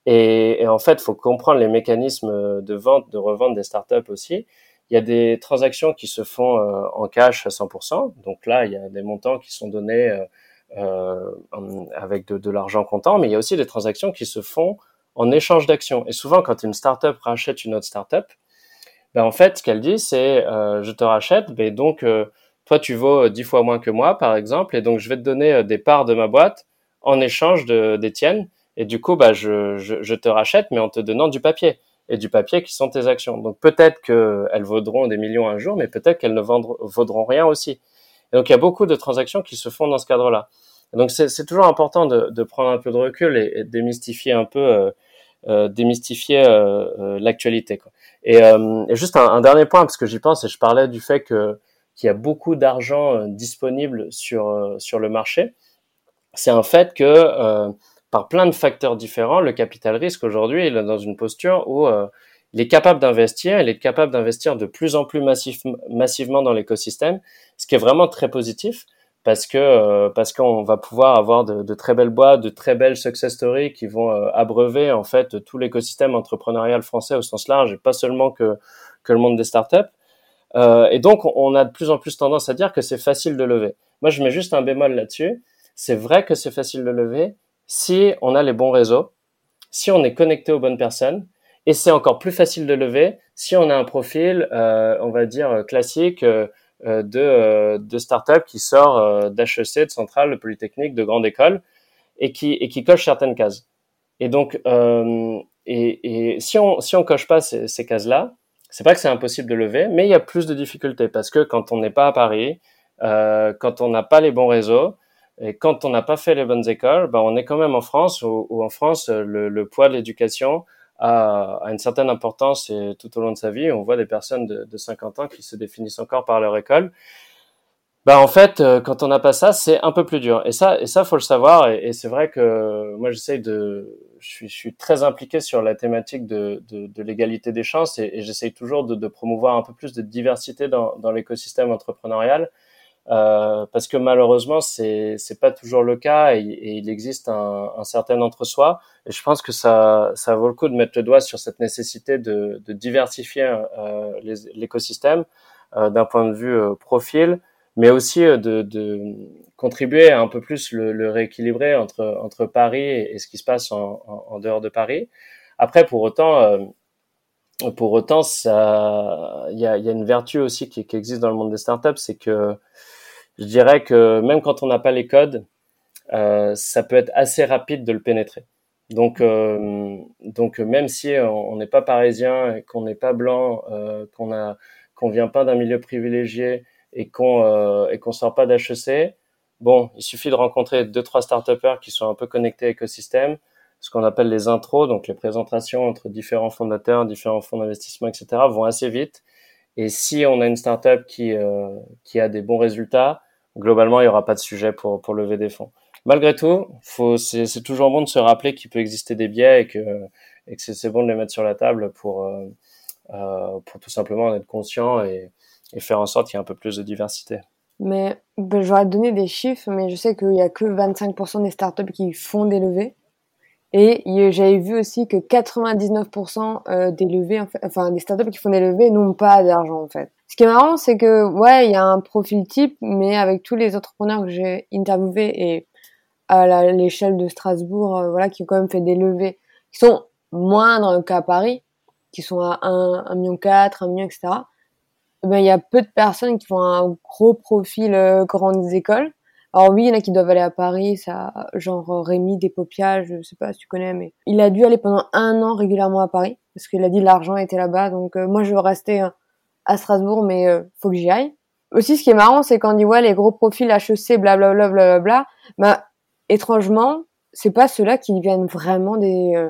Et, et en fait, faut comprendre les mécanismes de vente, de revente des startups aussi. Il y a des transactions qui se font euh, en cash à 100%. Donc là, il y a des montants qui sont donnés euh, euh avec de, l'argent comptant, mais il y a aussi des transactions qui se font en échange d'actions. Et souvent, quand une startup rachète une autre startup, ben en fait, ce qu'elle dit, c'est euh, je te rachète, mais donc toi, tu vaux dix fois moins que moi, par exemple, et donc je vais te donner des parts de ma boîte en échange de, des tiennes. Et du coup, je, je, te rachète, mais en te donnant du papier et du papier qui sont tes actions. Donc peut-être qu'elles vaudront des millions un jour, mais peut-être qu'elles ne vaudront rien aussi. Et donc il y a beaucoup de transactions qui se font dans ce cadre-là. donc c'est toujours important de, prendre un peu de recul et, démystifier un peu, euh, euh, démystifier euh, euh l'actualité. Et, et, juste un, un, dernier point, parce que j'y pense, et je parlais du fait que qu'il y a beaucoup d'argent disponible sur sur le marché. C'est un fait que par plein de facteurs différents, le capital risque aujourd'hui, il est dans une posture où euh, il est capable d'investir, il est capable d'investir de plus en plus massivement dans l'écosystème, ce qui est vraiment très positif parce que euh, parce qu'on va pouvoir avoir de, de, très belles boîtes, de très belles success stories qui vont euh, abreuver en fait tout l'écosystème entrepreneurial français au sens large et pas seulement que que le monde des startups. Euh, et donc on a de plus en plus tendance à dire que c'est facile de lever. Moi je mets juste un bémol là-dessus. C'est vrai que c'est facile de lever, si on a les bons réseaux, si on est connecté aux bonnes personnes, et c'est encore plus facile de lever si on a un profil, euh, on va dire classique euh, de, euh, de start-up qui sort euh, d'HEC, de Centrale, de Polytechnique, de grande école, et qui, et qui coche certaines cases. Et donc, euh, et, et, si on si on coche pas ces, ces cases-là, c'est pas que c'est impossible de lever, mais il y a plus de difficultés parce que quand on n'est pas à Paris, euh, quand on n'a pas les bons réseaux, et quand on n'a pas fait les bonnes écoles, ben on est quand même en France, où, où en France, le, le poids de l'éducation a, a, une certaine importance et tout au long de sa vie. On voit des personnes de, de 50 ans qui se définissent encore par leur école. Ben en fait, euh, quand on n'a pas ça, c'est un peu plus dur. Et ça, et ça, faut le savoir. Et, et c'est vrai que moi, j'essaie de, je suis, je suis, très impliqué sur la thématique de, de, de l'égalité des chances et, et j'essaie toujours de, de, promouvoir un peu plus de diversité dans, dans l'écosystème entrepreneurial. Euh, parce que malheureusement c'est c'est pas toujours le cas et, et il existe un, un certain entre-soi. Et je pense que ça ça vaut le coup de mettre le doigt sur cette nécessité de, de diversifier euh, l'écosystème euh, d'un point de vue euh, profil mais aussi euh, de, de, contribuer à un peu plus le, le rééquilibrer entre entre Paris et, ce qui se passe en, en, dehors de Paris. Après pour autant pour autant, il y a, y a, une vertu aussi qui, qui, existe dans le monde des startups, c'est que je dirais que même quand on n'a pas les codes, euh, ça peut être assez rapide de le pénétrer. Donc, euh, donc même si on n'est pas parisien, qu'on n'est pas blanc, euh, qu'on a, qu'on vient pas d'un milieu privilégié et qu'on euh, et qu'on sort pas d'HEC, bon, il suffit de rencontrer deux trois startupers qui sont un peu connectés à l'écosystème, ce qu'on appelle les intros, donc les présentations entre différents fondateurs, différents fonds d'investissement, etc., vont assez vite. Et si on a une startup qui euh, qui a des bons résultats, globalement, il n'y aura pas de sujet pour, pour lever des fonds. Malgré tout, c'est toujours bon de se rappeler qu'il peut exister des biais et que, et que c'est, c'est bon de les mettre sur la table pour, euh, euh, pour tout simplement en être conscient et, et faire en sorte qu'il y ait un peu plus de diversité. Mais ben, j'aurais donné des chiffres, mais je sais qu'il n'y a que 25% des startups qui font des levées. Et j'avais vu aussi que 99% euh, des levées, enfin des startups qui font des levées n'ont pas d'argent en fait. Ce qui est marrant, c'est que ouais, il y a un profil type, mais avec tous les entrepreneurs que j'ai interviewés et à l'échelle de Strasbourg, euh, voilà, qui ont quand même fait des levées qui sont moindres qu'à Paris, qui sont à 1, 1 million 4, 1 million, etc. Ben, il y a peu de personnes qui font un gros profil euh, grandes écoles alors oui, il y en a qui doivent aller à Paris, ça, genre euh, Rémi Despopias, je sais pas si tu connais, mais il a dû aller pendant un an régulièrement à Paris parce qu'il a dit l'argent était là-bas. Donc euh, moi je veux rester euh, à Strasbourg, mais euh, faut que j'y aille. Aussi, ce qui est marrant, c'est quand on dit ouais les gros profils HEC, blablabla, blablabla, bah étrangement, c'est pas ceux-là qui deviennent vraiment des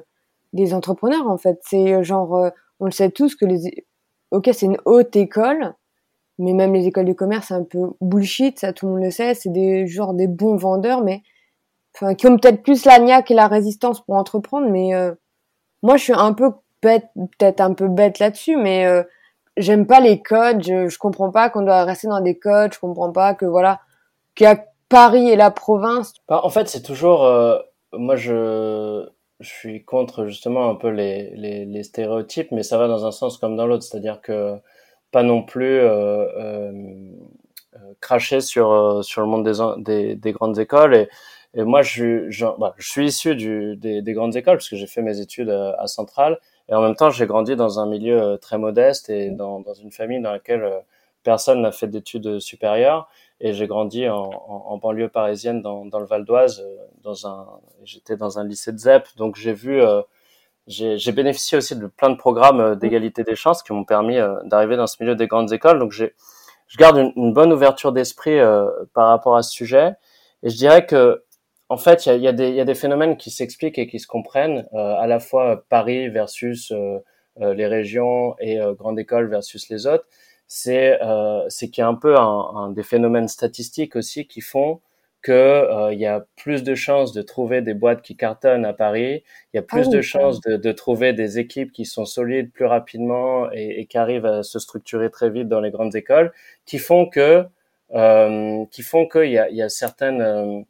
des entrepreneurs en fait. C'est genre, on le sait tous que les, ok c'est une haute école, mais même les écoles de commerce c'est un peu bullshit ça tout le monde le sait. C'est des genre des bons vendeurs mais enfin qui ont peut-être plus la niaque et la résistance pour entreprendre mais euh, moi je suis un peu bête peut-être un peu bête là-dessus mais euh, j'aime pas les codes. Je, je comprends pas qu'on doit rester dans des codes. Je comprends pas que voilà qu'il y a Paris et la province. Bah, En fait, c'est toujours, moi je, je suis contre justement un peu les, les, stéréotypes, mais ça va dans un sens comme dans l'autre, c'est-à-dire que pas non plus euh, euh, cracher sur sur le monde des, des, des grandes écoles. Et, et moi je, je, bah, je suis issu des, des, grandes écoles parce que j'ai fait mes études à, Centrale. Et en même temps j'ai grandi dans un milieu très modeste et dans, dans une famille dans laquelle personne n'a fait d'études supérieures. Et j'ai grandi en, en, banlieue parisienne dans, le Val d'Oise euh, dans un j'étais dans un lycée de ZEP donc j'ai vu euh, j'ai bénéficié aussi de plein de programmes euh, d'égalité des chances qui m'ont permis d'arriver dans ce milieu des grandes écoles. Donc j'ai je garde une, bonne ouverture d'esprit par rapport à ce sujet. Et je dirais que en fait il y a, y, a y a des phénomènes qui s'expliquent et qui se comprennent à la fois Paris versus les régions et grande école versus les autres. C'est euh, c'est qu'il y a un peu un, un, des phénomènes statistiques aussi qui font que euh, il y a plus de chances de trouver des boîtes qui cartonnent à Paris, il y a plus ah de chances de, de, trouver des équipes qui sont solides plus rapidement et, et, qui arrivent à se structurer très vite dans les grandes écoles, qui font que euh, qui font qu'il y a, il y a certaines euh,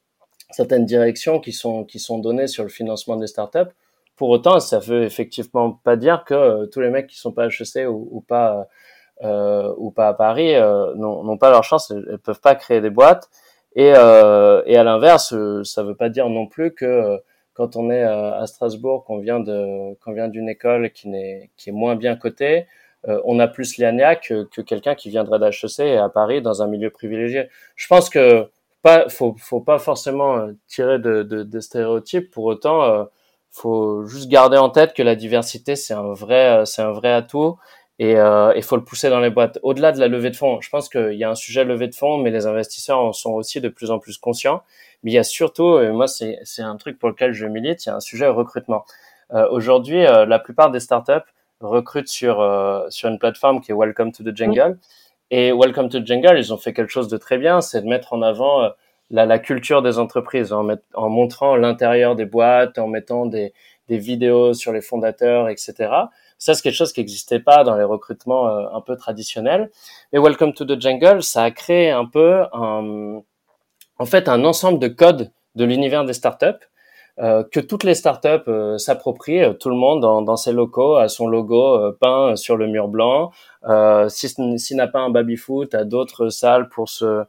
certaines directions qui sont qui sont données sur le financement des startups. Pour autant, ça veut effectivement pas dire que euh, tous les mecs qui sont pas HEC ou, ou pas euh, ou pas à Paris euh, n'ont pas leur chance, elles, peuvent pas créer des boîtes. Et, euh, et à l'inverse, ça veut pas dire non plus que quand on est à Strasbourg, qu'on vient de, qu'on vient d'une école qui n'est, qui est moins bien cotée, on a plus l'IANIA que, que quelqu'un qui viendrait d'HEC à Paris dans un milieu privilégié. Je pense que pas, faut, faut pas forcément tirer de, de, de stéréotypes. Pour autant, euh, faut juste garder en tête que la diversité c'est un vrai, c'est un vrai atout et il euh, faut le pousser dans les boîtes. Au-delà de la levée de fonds, je pense qu'il y a un sujet levée de fonds, mais les investisseurs en sont aussi de plus en plus conscients. Mais il y a surtout, et moi c'est un truc pour lequel je milite, il y a un sujet recrutement. Euh, Aujourd'hui, euh, la plupart des startups recrutent sur euh, sur une plateforme qui est Welcome to the Jungle. Et Welcome to the Jungle, ils ont fait quelque chose de très bien, c'est de mettre en avant la, la, culture des entreprises, en, met, en montrant l'intérieur des boîtes, en mettant des, des vidéos sur les fondateurs, etc. Ça, c'est quelque chose qui n'existait pas dans les recrutements euh, un peu traditionnels. Et Welcome to the Jungle, ça a créé un peu, un, en fait, un ensemble de codes de l'univers des startups euh, que toutes les startups euh, s'approprient, tout le monde dans, dans, ses locaux a son logo peint sur le mur blanc. S'il si n'a pas un baby-foot, a d'autres salles pour se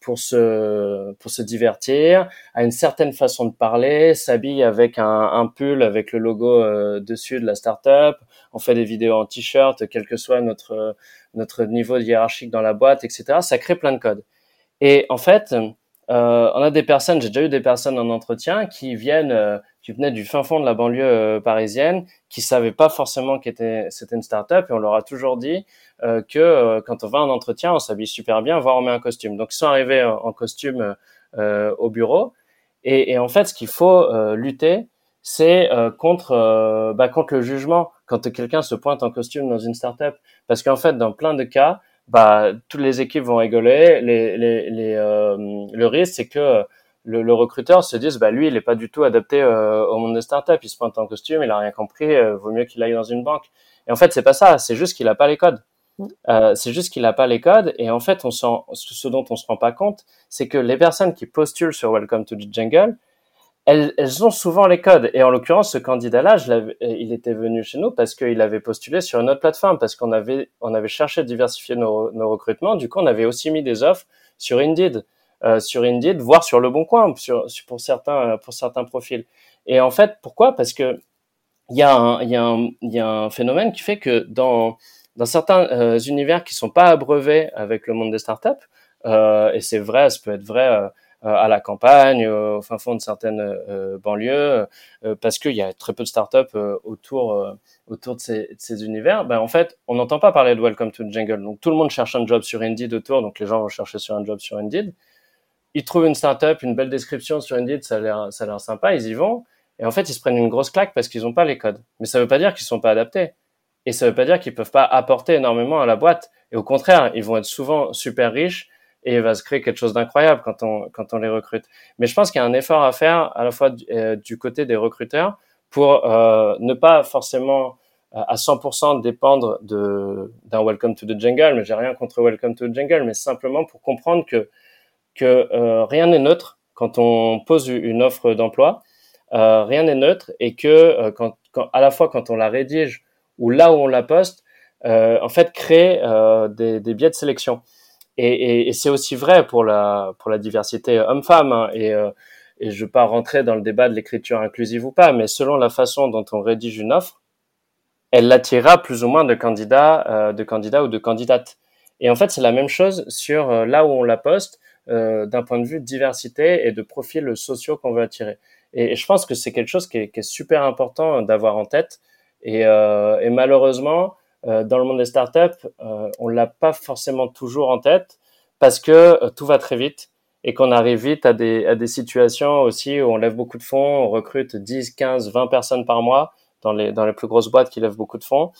pour se pour se divertir, a une certaine façon de parler, s'habille avec un, un, pull avec le logo dessus de la startup, on fait des vidéos en t-shirt, quel que soit notre notre niveau hiérarchique dans la boîte, etc. Ça crée plein de codes. Et en fait, euh, on a des personnes, j'ai déjà eu des personnes en entretien qui viennent, euh, venaient du fin fond de la banlieue euh, parisienne, qui savaient pas forcément que c'était une start-up, et on leur a toujours dit euh, que euh, quand on va en entretien, on s'habille super bien, voire on met un costume. Donc ils sont arrivés en, costume au bureau, et, en fait, ce qu'il faut lutter, c'est contre bah, contre le jugement quand quelqu'un se pointe en costume dans une startup, parce qu'en fait, dans plein de cas, bah, toutes les équipes vont rigoler. Le risque, c'est que le, le, recruteur se dise, bah, lui, il n'est pas du tout adapté euh, au monde des startups. Il se pointe en costume, il a rien compris. Euh, vaut mieux qu'il aille dans une banque. Et en fait, c'est pas ça. C'est juste qu'il a pas les codes. Mm. Euh, c'est juste qu'il n'a pas les codes et en fait, on ce dont on se rend pas compte, c'est que les personnes qui postulent sur Welcome to the Jungle, elles, elles, ont souvent les codes. Et en l'occurrence, ce candidat-là, euh, il était venu chez nous parce qu'il avait postulé sur une autre plateforme, parce qu'on avait, on avait cherché à diversifier nos, nos, recrutements. Du coup, on avait aussi mis des offres sur Indeed, sur Indeed, voire sur Le Bon Coin, sur, pour certains, pour certains profils. Et en fait, pourquoi? Parce que il y a un, y y a un phénomène qui fait que dans, dans certains euh, univers qui sont pas abreuvés avec le monde des startups, euh, et c'est vrai, ça peut être vrai euh, euh, à la campagne, au fin fond de certaines euh, banlieues, euh, parce qu'il y a très peu de startups autour autour de ces, de ces univers. Ben en fait, on n'entend pas parler de Welcome to the Jungle. Donc tout le monde cherche un job sur Indeed autour, donc les gens vont chercher sur un job sur Indeed. Ils trouvent une startup, une belle description sur Indeed, ça a l'air ça a l'air sympa, ils y vont. Et en fait, ils se prennent une grosse claque parce qu'ils n'ont pas les codes. Mais ça ne veut pas dire qu'ils sont pas adaptés. Et ça ne veut pas dire qu'ils peuvent pas apporter énormément à la boîte. Et au contraire, ils vont être souvent super riches et il va se créer quelque chose d'incroyable quand on, quand on les recrute. Mais je pense qu'il y a un effort à faire à la fois du, euh, côté des recruteurs pour euh, ne pas forcément euh, à 100% dépendre de d'un Welcome to the Jungle, mais j'ai rien contre Welcome to the Jungle, mais simplement pour comprendre que que rien n'est neutre quand on pose une offre d'emploi. rien n'est neutre et que quand, à la fois quand on la rédige ou là où on la poste, en fait, crée des, biais de sélection. Et, c'est aussi vrai pour la pour la diversité homme-femme. Hein, et, et je ne vais pas rentrer dans le débat de l'écriture inclusive ou pas, mais selon la façon dont on rédige une offre, elle attirera plus ou moins de candidats, euh, de candidats ou de candidates. Et en fait, c'est la même chose sur euh, là où on la poste, euh, d'un point de vue de diversité et de profils sociaux qu'on veut attirer. Et, je pense que c'est quelque chose qui est, super important d'avoir en tête. Et, et malheureusement, dans le monde des startups, on l'a pas forcément toujours en tête parce que tout va très vite et qu'on arrive vite à des, à des situations aussi où on lève beaucoup de fonds, on recrute 10, 15, 20 personnes par mois dans les, dans les plus grosses boîtes qui lèvent beaucoup de fonds.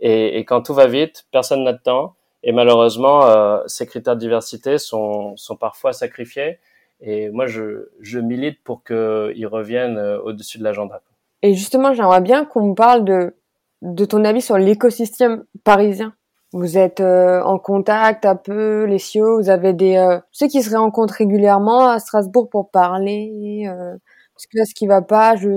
Et, et quand tout va vite, personne n'a de temps. Et malheureusement, euh, ces critères de diversité sont, sont parfois sacrifiés. Et moi, je, je milite pour qu'ils reviennent euh, au-dessus de l'agenda. Et justement, j'aimerais bien qu'on me parle de, de ton avis sur l'écosystème parisien. Vous êtes euh, en contact un peu, les CEO, vous avez des euh, ceux qui se rencontrent régulièrement à Strasbourg pour parler. Euh, parce que là, ce qui va pas, je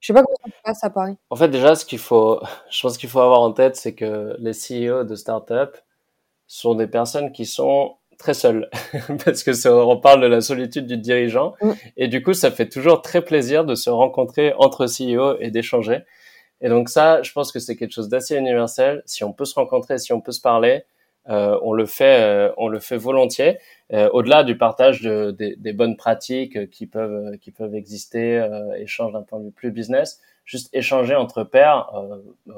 je sais pas comment ça se passe à Paris. En fait, déjà, ce qu'il faut, je pense qu'il faut avoir en tête, c'est que les CEO de start-up sont des personnes qui sont très seules, parce que ça, on parle de la solitude du dirigeant, mm. et du coup, ça fait toujours très plaisir de se rencontrer entre CEO et d'échanger. Et donc ça, je pense que c'est quelque chose d'assez universel. Si on peut se rencontrer, si on peut se parler, euh, on le fait, euh, on le fait volontiers. Euh, au-delà du partage de, des bonnes pratiques qui peuvent qui peuvent exister, échange d'un point de vue plus business, juste échanger entre pairs,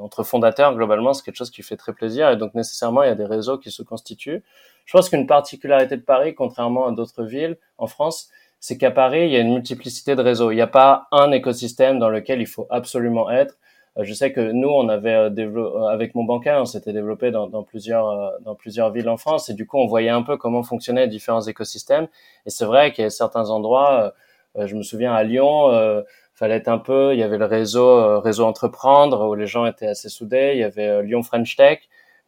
entre fondateurs, globalement, c'est quelque chose qui fait très plaisir. Et donc nécessairement, il y a des réseaux qui se constituent. Je pense qu'une particularité de Paris, contrairement à d'autres villes en France, c'est qu'à Paris, il y a une multiplicité de réseaux. Il n'y a pas un écosystème dans lequel il faut absolument être. Euh, je sais que nous, on avait euh, euh, avec mon bancaire, on s'était développé dans, dans, plusieurs dans plusieurs villes en France et du coup, on voyait un peu comment fonctionnaient les différents écosystèmes. Et c'est vrai qu'il y a certains endroits, je me souviens à Lyon, euh, fallait être un peu, il y avait le réseau réseau entreprendre où les gens étaient assez soudés, il y avait Lyon French Tech,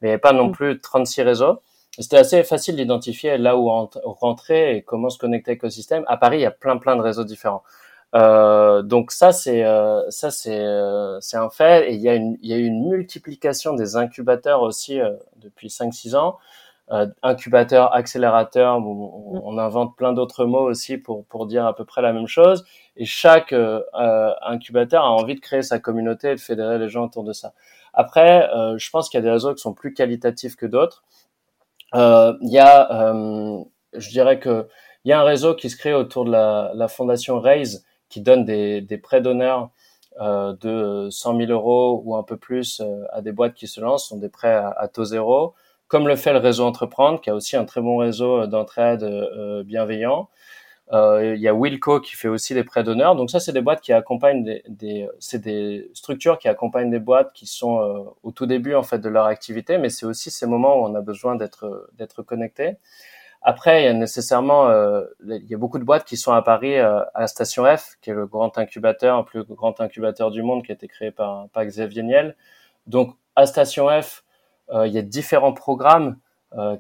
mais il n'y avait pas non mm. plus 36 réseaux. C'était assez facile d'identifier là où rentrer et comment se connecter à l'écosystème. À Paris, il y a plein plein de réseaux différents. Euh, donc ça c'est euh, ça c'est euh, c'est un fait et il y a une il y a une multiplication des incubateurs aussi euh, depuis 5 6 ans incubateur accélérateur on, on, invente plein d'autres mots aussi pour pour dire à peu près la même chose. Et chaque incubateur a envie de créer sa communauté et de fédérer les gens autour de ça. Après je pense qu'il y a des réseaux qui sont plus qualitatifs que d'autres. Il y a je dirais que il y a un réseau qui se crée autour de la, la fondation Raise qui donne des, des prêts d'honneur euh, de 100 000 euros ou un peu plus euh, à des boîtes qui se lancent, sont des prêts à, taux zéro, comme le fait le réseau Entreprendre, qui a aussi un très bon réseau euh, d'entraide euh, bienveillant. Euh, il y a Wilco qui fait aussi des prêts d'honneur. Donc ça, c'est des boîtes qui accompagnent des, des c'est des structures qui accompagnent des boîtes qui sont au tout début en fait de leur activité, mais c'est aussi ces moments où on a besoin d'être connecté. Après, il y a nécessairement, euh, il y a beaucoup de boîtes qui sont à Paris euh, à Station F, qui est le grand incubateur, le plus grand incubateur du monde, qui a été créé par, par Xavier Niel. Donc, à Station F, il y a différents programmes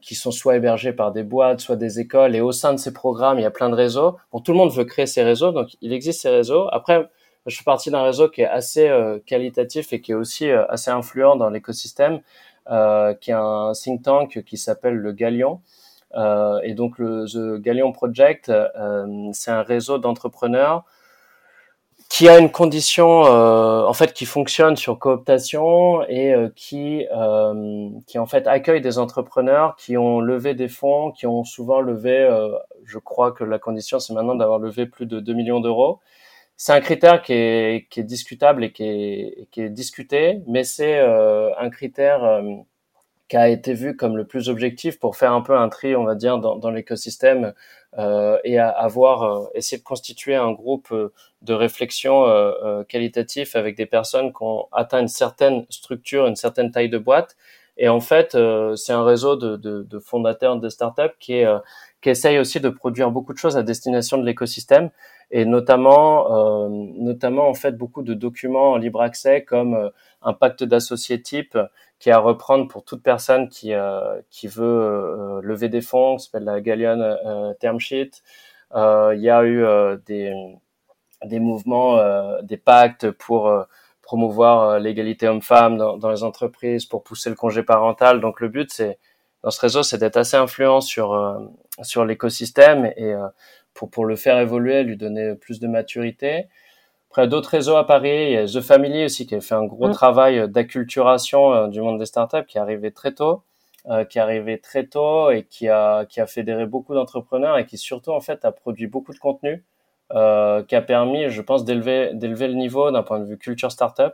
qui sont soit hébergés par des boîtes, soit des écoles. Et au sein de ces programmes, il y a plein de réseaux. Bon, tout le monde veut créer ces réseaux, donc il existe ces réseaux. Après, je fais partie d'un réseau qui est assez qualitatif et qui est aussi assez influent dans l'écosystème, qui est un think tank qui s'appelle le Galion. Euh, et donc le The Galleon Project, euh, c'est un réseau d'entrepreneurs qui a une condition euh, en fait qui fonctionne sur cooptation et euh, qui euh, qui en fait accueille des entrepreneurs qui ont levé des fonds, qui ont souvent levé, je crois que la condition c'est maintenant d'avoir levé plus de 2 millions d'euros. C'est un critère qui est, qui est discutable et qui est, qui est discuté, mais c'est un critère qui a été vu comme le plus objectif pour faire un peu un tri, on va dire, dans, dans l'écosystème euh, et à avoir euh, essayé de constituer un groupe euh, de réflexion euh, euh, qualitatif avec des personnes qui ont atteint une certaine structure, une certaine taille de boîte. Et en fait, c'est un réseau de, de, de, fondateurs de startups qui, est, qui essaye aussi de produire beaucoup de choses à destination de l'écosystème. et notamment, notamment en fait beaucoup de documents en libre accès comme un pacte d'associés type qui est à reprendre pour toute personne qui qui veut lever des fonds, qui s'appelle la Galleon Term Sheet. Il y a eu des des mouvements, des pactes pour promouvoir l'égalité homme-femme dans, dans, les entreprises, pour pousser le congé parental. Donc le but, c'est dans ce réseau, c'est d'être assez influent sur euh, sur l'écosystème et euh, pour pour le faire évoluer, lui donner plus de maturité. Après, d'autres réseaux à Paris, il y a The Family aussi qui a fait un gros mm. travail d'acculturation euh, du monde des startups qui est arrivé très tôt, qui est arrivé très tôt et qui a qui a fédéré beaucoup d'entrepreneurs et qui surtout en fait a produit beaucoup de contenu euh, qui a permis, je pense, d'élever d'élever le niveau d'un point de vue culture startup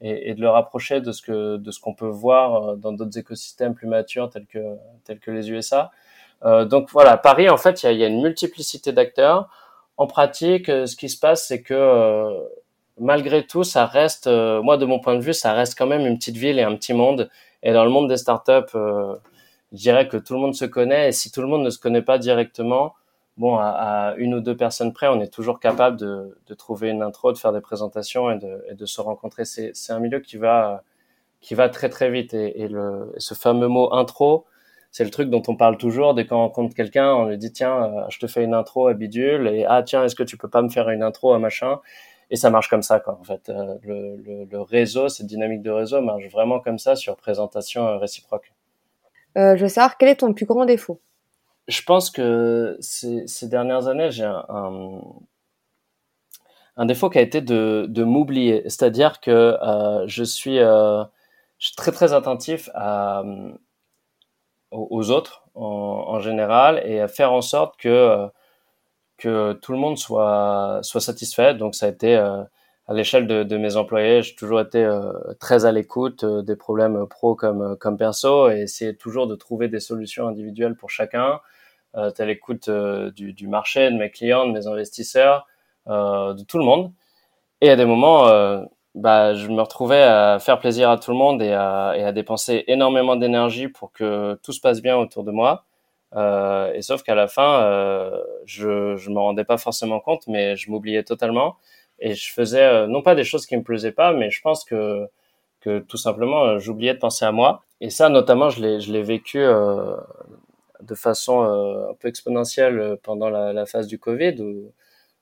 et, et, de le rapprocher de ce que de ce qu'on peut voir euh, dans d'autres écosystèmes plus matures tels que tels que les USA. Euh, donc voilà, Paris en fait, il y a, y a, une multiplicité d'acteurs. En pratique, euh, ce qui se passe, c'est que euh, malgré tout, ça reste, moi de mon point de vue, ça reste quand même une petite ville et un petit monde. Et dans le monde des startups, je dirais que tout le monde se connaît. Et si tout le monde ne se connaît pas directement, bon, à, une ou deux personnes près, on est toujours capable de, de, trouver une intro, de faire des présentations et de, et de se rencontrer. C'est, c'est un milieu qui va, qui va très très vite. Et, et, le, ce fameux mot intro, c'est le truc dont on parle toujours. Dès qu'on rencontre quelqu'un, on lui dit tiens, euh, je te fais une intro à bidule et ah tiens, est-ce que tu peux pas me faire une intro à machin? Et ça marche comme ça quoi. En fait, euh, le, le, le, réseau, cette dynamique de réseau marche vraiment comme ça sur présentation euh, réciproque. Je veux savoir quel est ton plus grand défaut? Je pense que ces, ces dernières années, j'ai un, un, un, défaut qui a été de, de m'oublier. C'est-à-dire que euh, je, suis, euh, je suis très très attentif à, aux autres en, en, général et à faire en sorte que, que tout le monde soit, soit satisfait. Donc ça a été euh, à l'échelle de, de, mes employés, j'ai toujours été euh, très à l'écoute euh, des problèmes pro comme, comme perso et essayer toujours de trouver des solutions individuelles pour chacun euh, à l'écoute euh, du, du, marché, de mes clients, de mes investisseurs, euh, de tout le monde. Et à des moments, euh, bah, je me retrouvais à faire plaisir à tout le monde et à, et à dépenser énormément d'énergie pour que tout se passe bien autour de moi. Euh, et sauf qu'à la fin, euh, je je me rendais pas forcément compte, mais je m'oubliais totalement et je faisais non pas des choses qui me plaisaient pas, mais je pense que que tout simplement j'oubliais de penser à moi. Et ça, notamment, je l'ai je l'ai vécu euh, de façon euh, un peu exponentielle euh, pendant la, la, phase du Covid où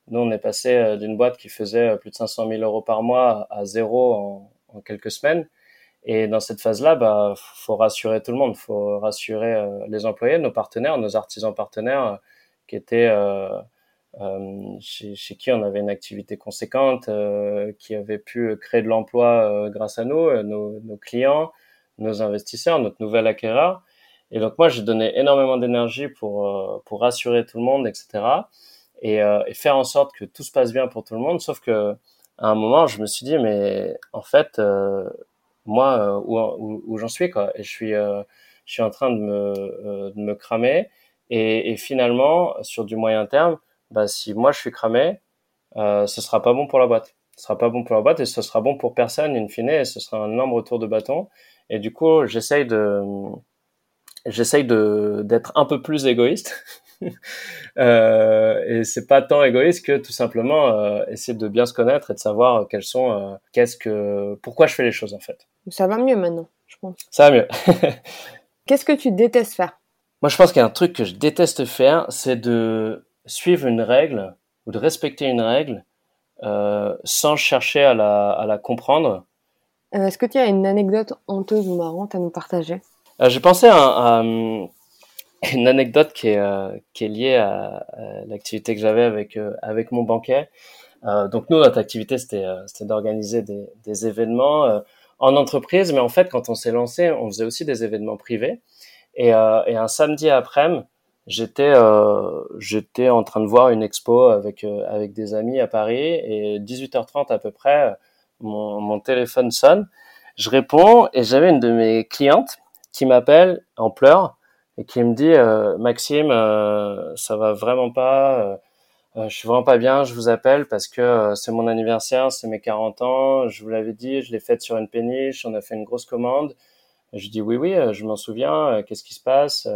nous on est passé euh, d'une boîte qui faisait plus de 500 000 euros par mois à zéro en, quelques semaines. Et dans cette phase-là, bah, faut rassurer tout le monde, faut rassurer les employés, nos partenaires, nos artisans partenaires qui étaient euh, euh, chez, qui on avait une activité conséquente, euh, qui avait pu créer de l'emploi grâce à nous, nos, nos, clients, nos investisseurs, notre nouvel acquéreur. Et donc moi, j'ai donné énormément d'énergie pour euh, pour rassurer tout le monde, etc. Et, euh, et, faire en sorte que tout se passe bien pour tout le monde. Sauf que à un moment, je me suis dit, mais en fait, euh, moi, où, où, où j'en suis quoi Et je suis je suis en train de me de me cramer. Et, et, finalement, sur du moyen terme, bah, si moi je suis cramé, euh, ce sera pas bon pour la boîte. Ce sera pas bon pour la boîte et ce sera bon pour personne in fine. Et ce sera un énorme retour de bâton. Et du coup, j'essaye de j'essaye de d'être un peu plus égoïste. euh, et c'est pas tant égoïste que tout simplement euh, essayer de bien se connaître et de savoir quels sont, euh, qu'est-ce que, pourquoi je fais les choses en fait. Ça va mieux maintenant, je pense. Ça va mieux. qu'est-ce que tu détestes faire? Moi, je pense qu'il y a un truc que je déteste faire, c'est de suivre une règle ou de respecter une règle euh, sans chercher à la, à la comprendre. Euh, est-ce que tu as une anecdote honteuse ou marrante à nous partager? Euh, J'ai pensé à, à, une anecdote qui est, euh, liée à, l'activité que j'avais avec, euh, mon banquet. Euh, donc nous, notre activité, c'était d'organiser des, événements en entreprise, mais en fait, quand on s'est lancé, on faisait aussi des événements privés. Et, un samedi après-midi, j'étais en train de voir une expo avec avec des amis à Paris et 18h30 à peu près, mon, mon téléphone sonne. Je réponds et j'avais une de mes clientes qui m'appelle en pleurs et qui me dit euh, Maxime, euh, ça va vraiment pas, euh, je suis vraiment pas bien, je vous appelle parce que c'est mon anniversaire, c'est mes 40 ans, je vous l'avais dit, je l'ai faite sur une péniche, on a fait une grosse commande. Je dis oui oui, je m'en souviens, qu'est-ce qui se passe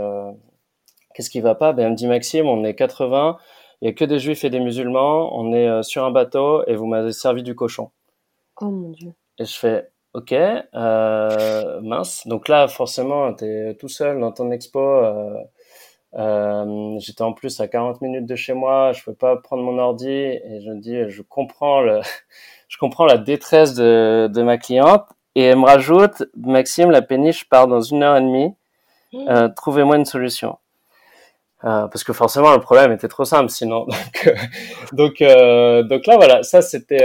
Qu'est-ce qui va pas? Ben elle me dit Maxime, on est 80 il y a que des juifs et des musulmans, on est sur un bateau et vous m'avez servi du cochon. Oh mon dieu. Et je fais, ok, euh, mince. Donc là, forcément, tu es tout seul dans ton expo. Euh, euh, J'étais en plus à 40 minutes de chez moi, je peux pas prendre mon ordi et je me dis, je comprends le, je comprends la détresse de, de ma cliente et elle me rajoute, Maxime, la péniche part dans une heure et demie. Mmh. Euh, Trouvez-moi une solution. Euh, parce que forcément le problème était trop simple sinon donc euh, euh, donc là voilà ça c'était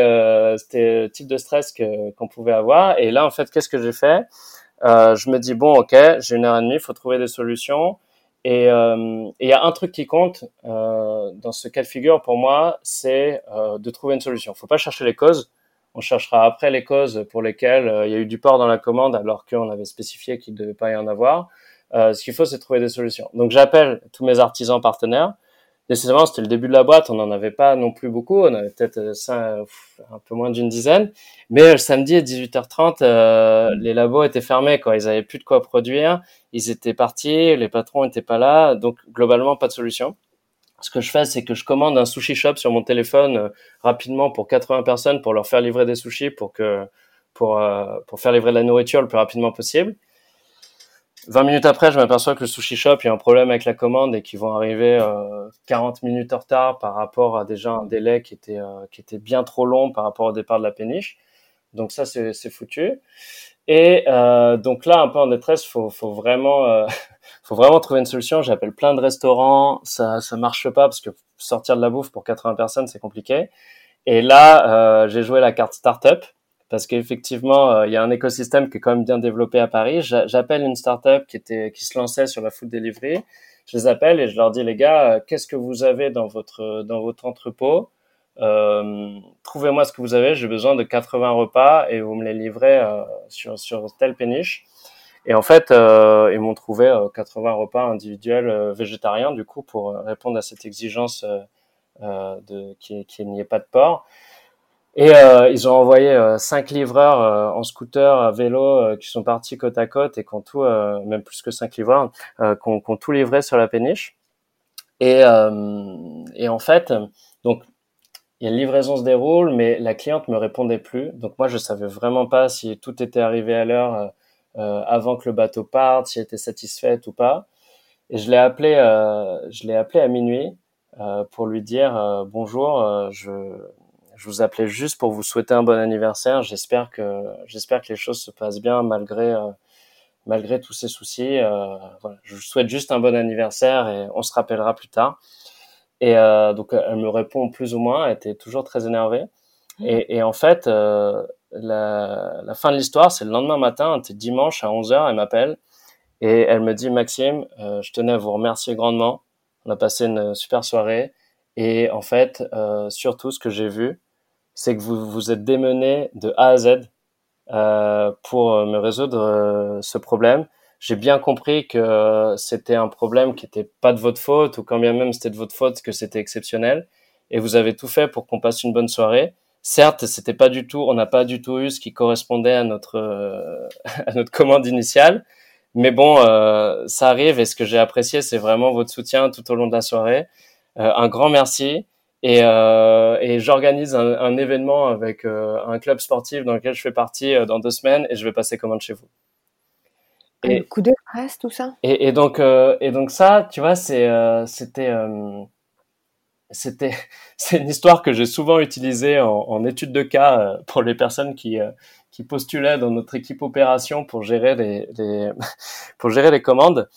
c'était le type de stress que qu'on pouvait avoir. Et là en fait qu'est-ce que j'ai fait? Je me dis bon ok j'ai une heure et demie faut trouver des solutions. Et il y a un truc qui compte dans ce cas de figure pour moi c'est de trouver une solution. Faut pas chercher les causes. On cherchera après les causes pour lesquelles il y a eu du port dans la commande alors qu'on avait spécifié qu'il ne devait pas y en avoir euh, ce qu'il faut, c'est trouver des solutions. Donc j'appelle tous mes artisans partenaires. Décidément, c'était le début de la boîte, on n'en avait pas non plus beaucoup, on avait peut-être euh, un peu moins d'une dizaine. Mais le samedi à 18h30, euh, les labos étaient fermés, quoi. Ils avaient plus de quoi produire, ils étaient partis, les patrons étaient pas là, donc globalement pas de solution. Ce que je fais, c'est que je commande un sushi shop sur mon téléphone euh, rapidement pour 80 personnes pour leur faire livrer des sushis pour que pour pour faire livrer de la nourriture le plus rapidement possible. 20 minutes après, je m'aperçois que le sushi shop, il y a un problème avec la commande et qu'ils vont arriver euh, 40 minutes en retard par rapport à déjà un délai qui était euh, qui était bien trop long par rapport au départ de la péniche. Donc ça, c'est foutu. Et euh, donc là, un peu en détresse, faut, faut vraiment, euh, faut vraiment trouver une solution. J'appelle plein de restaurants, ça, ça marche pas parce que sortir de la bouffe pour 80 personnes, c'est compliqué. Et là, euh, j'ai joué la carte startup parce qu'effectivement, euh, il y a un écosystème qui est quand même bien développé à Paris. J'appelle une startup qui était qui se lançait sur la food delivery. Je les appelle et je leur dis les gars, euh, qu'est-ce que vous avez dans votre dans votre entrepôt? Euh, Trouvez-moi ce que vous avez. J'ai besoin de 80 repas et vous me les livrez sur sur telle péniche. Et en fait, ils m'ont trouvé 80 repas individuels végétariens du coup pour répondre à cette exigence de qu'il n'y ait pas de porc. Et euh, ils ont envoyé euh, cinq livreurs euh, en scooter, à vélo, qui sont partis côte à côte et qui ont tout, même plus que cinq livreurs, qui ont, tout livré sur la péniche. Et, et en fait, donc il y a une livraison se déroule, mais la cliente me répondait plus. Donc moi, je savais vraiment pas si tout était arrivé à l'heure avant que le bateau parte, si elle était satisfaite ou pas. Et je l'ai appelé, je l'ai appelé à minuit pour lui dire bonjour, je je vous appelais juste pour vous souhaiter un bon anniversaire. J'espère que j'espère que les choses se passent bien malgré euh, malgré tous ces soucis. Euh, voilà. Je vous souhaite juste un bon anniversaire et on se rappellera plus tard. Et euh, donc elle me répond plus ou moins. Elle était toujours très énervée. Mmh. Et, et, en fait, la, la, fin de l'histoire, c'est le lendemain matin, c'était dimanche à 11h, elle m'appelle et elle me dit Maxime, je tenais à vous remercier grandement. On a passé une super soirée. Et en fait, euh, surtout, ce que j'ai vu, c'est que vous vous êtes démené de A à Z euh, pour me résoudre euh, ce problème. J'ai bien compris que c'était un problème qui n'était pas de votre faute, ou quand bien même c'était de votre faute, que c'était exceptionnel. Et vous avez tout fait pour qu'on passe une bonne soirée. Certes, c'était pas du tout, on n'a pas du tout eu ce qui correspondait à notre euh, à notre commande initiale, mais bon, euh, ça arrive. Et ce que j'ai apprécié, c'est vraiment votre soutien tout au long de la soirée. Euh, un grand merci. Et, euh, et j'organise un, un, événement avec euh, un club sportif dans lequel je fais partie euh, dans deux semaines et je vais passer commande chez vous. Et, un coup de presse, tout ça? Et, et donc, euh, et donc ça, tu vois, c'est, c'était, c'était, c'est une histoire que j'ai souvent utilisée en, en étude de cas pour les personnes qui qui postulaient dans notre équipe opération pour gérer les, les pour gérer les commandes.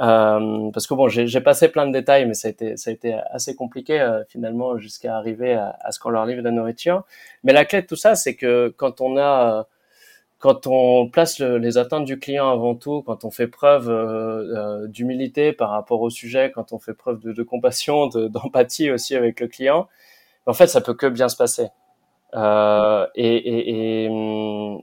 Euh, parce que bon, j'ai passé plein de détails, mais ça a été, ça a été assez compliqué euh, finalement jusqu'à arriver à, à, ce qu'on leur livre de la nourriture. Mais la clé de tout ça, c'est que quand on a, quand on place le, les attentes du client avant tout, quand on fait preuve euh, euh d'humilité par rapport au sujet, quand on fait preuve de, de compassion, d'empathie aussi avec le client, en fait, ça peut que bien se passer. Euh, et, et, et,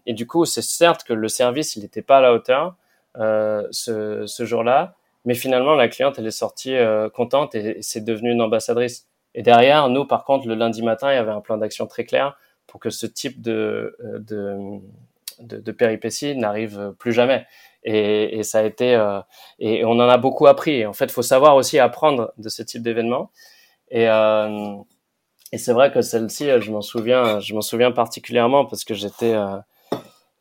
et, du coup, c'est certes que le service, il n'était pas à la hauteur ce, ce jour-là, mais finalement, la cliente, elle est sortie euh, contente et, c'est devenu une ambassadrice. Et derrière, nous, par contre, le lundi matin, il y avait un plan d'action très clair pour que ce type de, euh, de, de, de péripéties n'arrive plus jamais. Et, et, ça a été, euh, et on en a beaucoup appris. en fait, il faut savoir aussi apprendre de ce type d'événement. Et, euh, et c'est vrai que celle-ci, je m'en souviens, je m'en souviens particulièrement parce que j'étais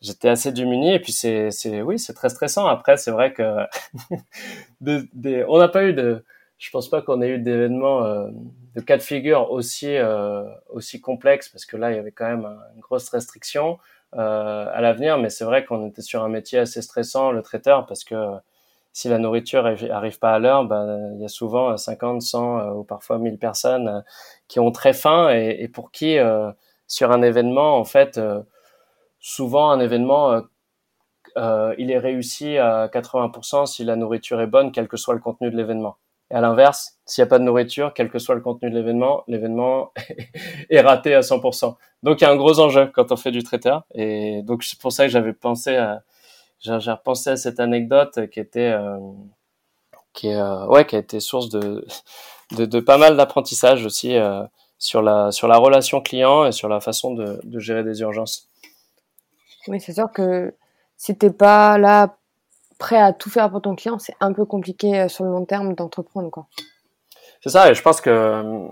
j'étais assez démuni et puis c'est c'est oui c'est très stressant. Après c'est vrai que de, on n'a pas eu de je pense pas qu'on ait eu d'événements euh, de cas de figure aussi euh, aussi complexes parce que là il y avait quand même une grosse restriction euh, à l'avenir. Mais c'est vrai qu'on était sur un métier assez stressant le traiteur parce que si la nourriture arrive pas à l'heure ben il y a souvent 50 100 ou parfois 1000 personnes qui ont très faim et, et pour qui sur un événement en fait souvent un événement, euh, euh, il est réussi à 80% si la nourriture est bonne, quel que soit le contenu de l'événement. Et à l'inverse, s'il n'y a pas de nourriture, quel que soit le contenu de l'événement, l'événement est raté à 100%. Donc il y a un gros enjeu quand on fait du traiteur. Et donc c'est pour ça que j'avais pensé à, j'ai repensé à cette anecdote qui était, euh, qui est, euh, ouais, qui a été source de, de, de pas mal d'apprentissage aussi euh, sur la sur la relation client et sur la façon de, de gérer des urgences. Oui, c'est sûr que si t'es pas là prêt à tout faire pour ton client, c'est un peu compliqué euh, sur le long terme d'entreprendre, quoi. C'est ça, et je pense que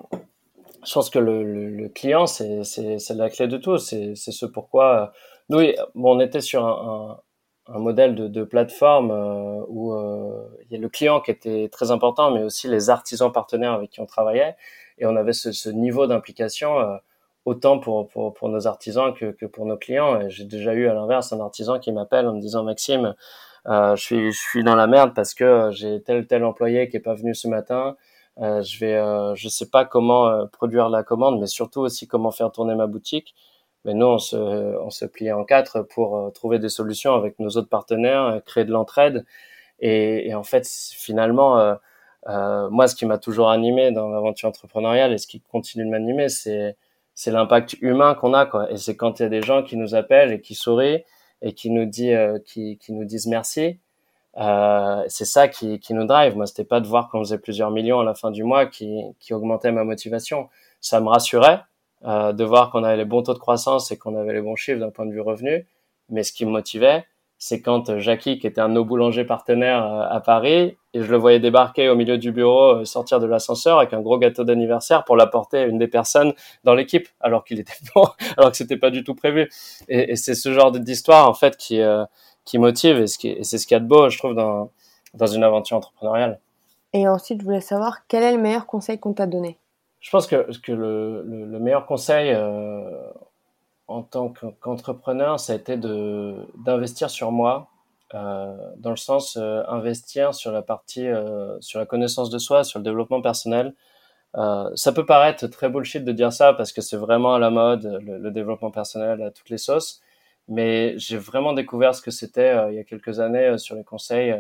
je pense que le, le, client c'est c'est la clé de tout. C'est c'est ce pourquoi nous bon, on était sur un, un, modèle de, de plateforme euh, où euh, il y a le client qui était très important, mais aussi les artisans partenaires avec qui on travaillait, et on avait ce, niveau d'implication. Euh, autant pour, pour, pour nos artisans que, que pour nos clients. J'ai déjà eu à l'inverse un artisan qui m'appelle en me disant Maxime, euh, je suis je suis dans la merde parce que j'ai tel tel employé qui est pas venu ce matin. Euh, je vais euh, je sais pas comment euh, produire la commande, mais surtout aussi comment faire tourner ma boutique. Mais nous on se on se plie en quatre pour euh, trouver des solutions avec nos autres partenaires, créer de l'entraide. Et, et, en fait finalement euh, moi ce qui m'a toujours animé dans l'aventure entrepreneuriale et ce qui continue de m'animer c'est c'est l'impact humain qu'on a quoi. Et c'est quand il y a des gens qui nous appellent et qui sourient et qui nous dit euh, qui, qui nous disent merci euh, c'est ça qui, qui nous drive. Moi c'était pas de voir qu'on faisait plusieurs millions à la fin du mois qui, qui augmentait ma motivation. Ça me rassurait euh, de voir qu'on avait les bons taux de croissance et qu'on avait les bons chiffres d'un point de vue revenu. Mais ce qui me motivait c'est quand euh, Jackie, qui était un de nos boulangers partenaires euh, à Paris, et je le voyais débarquer au milieu du bureau, euh, sortir de l'ascenseur avec un gros gâteau d'anniversaire pour l'apporter à une des personnes dans l'équipe, alors qu'il était alors que c'était pas du tout prévu. Et, et c'est ce genre d'histoire en fait qui qui motive et, ce et c'est ce qu'il y a de beau, je trouve, dans dans une aventure entrepreneuriale. Et ensuite, je voulais savoir quel est le meilleur conseil qu'on t'a donné? Je pense que que le, le, le meilleur conseil euh, en tant qu'entrepreneur, ça a été de d'investir sur moi, euh, dans le sens euh, investir sur la partie euh, sur la connaissance de soi, sur le développement personnel. Euh, ça peut paraître très bullshit de dire ça parce que c'est vraiment à la mode le, le, développement personnel à toutes les sauces, mais j'ai vraiment découvert ce que c'était il y a quelques années sur les conseils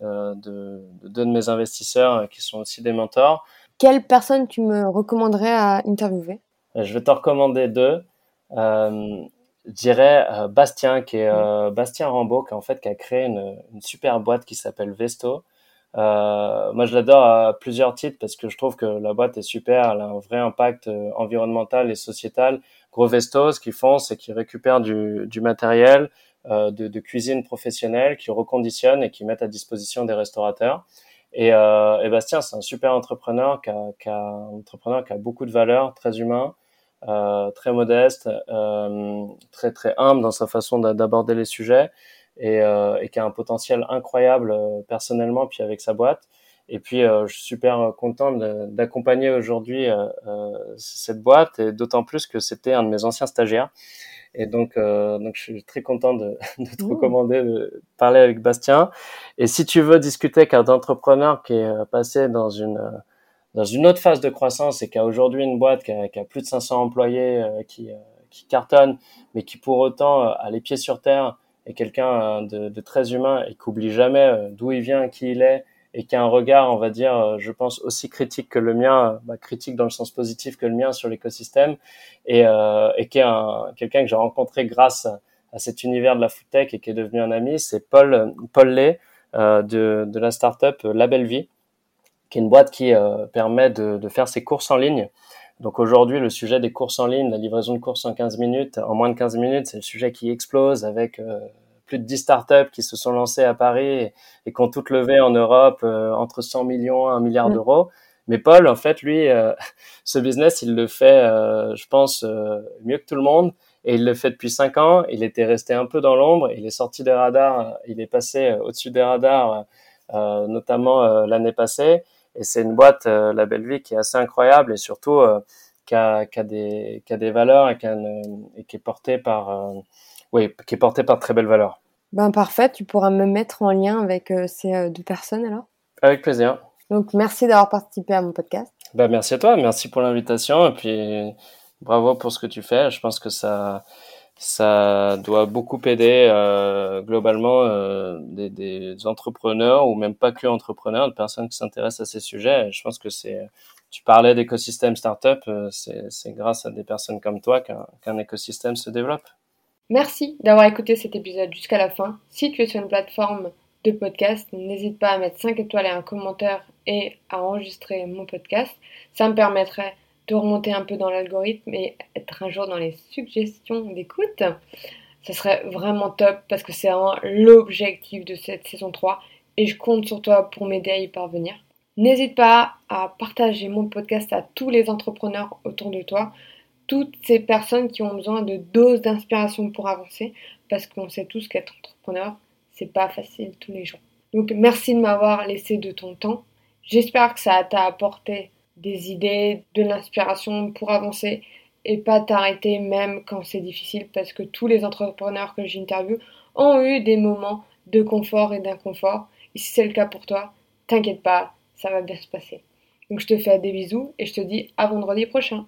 de, de deux de mes investisseurs qui sont aussi des mentors. Quelle personne tu me recommanderais à interviewer? Je vais te recommander deux. Euh, je dirais euh, Bastien, qui est euh, Bastien Rambaud, qui en fait qui a créé une, une super boîte qui s'appelle Vesto. Euh, moi, je l'adore à plusieurs titres parce que je trouve que la boîte est super, elle a un vrai impact environnemental et sociétal. Gros Vesto, ce qu'ils font, c'est qu'ils récupèrent du, du matériel euh, de, de, cuisine professionnelle, qu'ils reconditionnent et qu'ils mettent à disposition des restaurateurs. Et, euh, et Bastien, c'est un super entrepreneur qui a, qui a, entrepreneur qui a beaucoup de valeur, très humain, très modeste, euh, très très humble dans sa façon d'aborder les sujets et, euh, et, qui a un potentiel incroyable personnellement puis avec sa boîte. Et puis je suis super content d'accompagner aujourd'hui cette boîte et d'autant plus que c'était un de mes anciens stagiaires. Et donc, euh, donc je suis très content de, de te recommander de parler avec Bastien. Et si tu veux discuter avec un entrepreneur qui est passé dans une dans une autre phase de croissance et qui a aujourd'hui une boîte qui a, qui a, plus de 500 employés euh, qui, euh, qui cartonne, mais qui pour autant euh, a les pieds sur terre est quelqu'un de, de, très humain et qui oublie jamais d'où il vient, qui il est et qui a un regard, on va dire, je pense aussi critique que le mien, bah, critique dans le sens positif que le mien sur l'écosystème et, euh, et qui est quelqu'un que j'ai rencontré grâce à, cet univers de la foodtech et qui est devenu un ami, c'est Paul Paul Lay euh, de, de la startup La Belle Vie qui est une boîte qui euh, permet de, de, faire ses courses en ligne. Donc aujourd'hui, le sujet des courses en ligne, la livraison de courses en 15 minutes, en moins de 15 minutes, c'est le sujet qui explose avec euh, plus de 10 startups qui se sont lancées à Paris et, et qui ont toutes levé en Europe euh, entre 100 millions et 1 milliard mmh. d'euros. Mais Paul, en fait, lui, ce business, il le fait, je pense, mieux que tout le monde. Et il le fait depuis cinq ans. Il était resté un peu dans l'ombre. Il est sorti des radars. Il est passé au-dessus des radars, notamment l'année passée. Et c'est une boîte, La Belle Vie, qui est assez incroyable et surtout qui a, qui a, des, qui a des valeurs et qui, a et qui est portée par, oui, qui est portée par de très belles valeurs. Ben parfait, tu pourras me mettre en lien avec euh, ces euh, deux personnes alors Avec plaisir. Donc merci d'avoir participé à mon podcast. Ben, merci à toi, merci pour l'invitation et puis bravo pour ce que tu fais. Je pense que ça, ça doit beaucoup aider euh, globalement euh, des, des, entrepreneurs ou même pas que entrepreneurs, de personnes qui s'intéressent à ces sujets. Je pense que c'est, tu parlais d'écosystème startup, c'est grâce à des personnes comme toi qu'un écosystème se développe. Merci d'avoir écouté cet épisode jusqu'à la fin. Si tu es sur une plateforme de podcast, n'hésite pas à mettre 5 étoiles et un commentaire et à enregistrer mon podcast. Ça me permettrait de remonter un peu dans l'algorithme et être un jour dans les suggestions d'écoute. Ça serait vraiment top parce que c'est vraiment l'objectif de cette saison 3 et je compte sur toi pour m'aider à y parvenir. N'hésite pas à partager mon podcast à tous les entrepreneurs autour de toi toutes ces personnes qui ont besoin de doses d'inspiration pour avancer, parce qu'on sait tous qu'être entrepreneur, c'est pas facile tous les jours. Donc merci de m'avoir laissé de ton temps. J'espère que ça t'a apporté des idées, de l'inspiration pour avancer et pas t'arrêter même quand c'est difficile parce que tous les entrepreneurs que j'interviewe ont eu des moments de confort et d'inconfort. Et si c'est le cas pour toi, t'inquiète pas, ça va bien se passer. Donc je te fais des bisous et je te dis à vendredi prochain.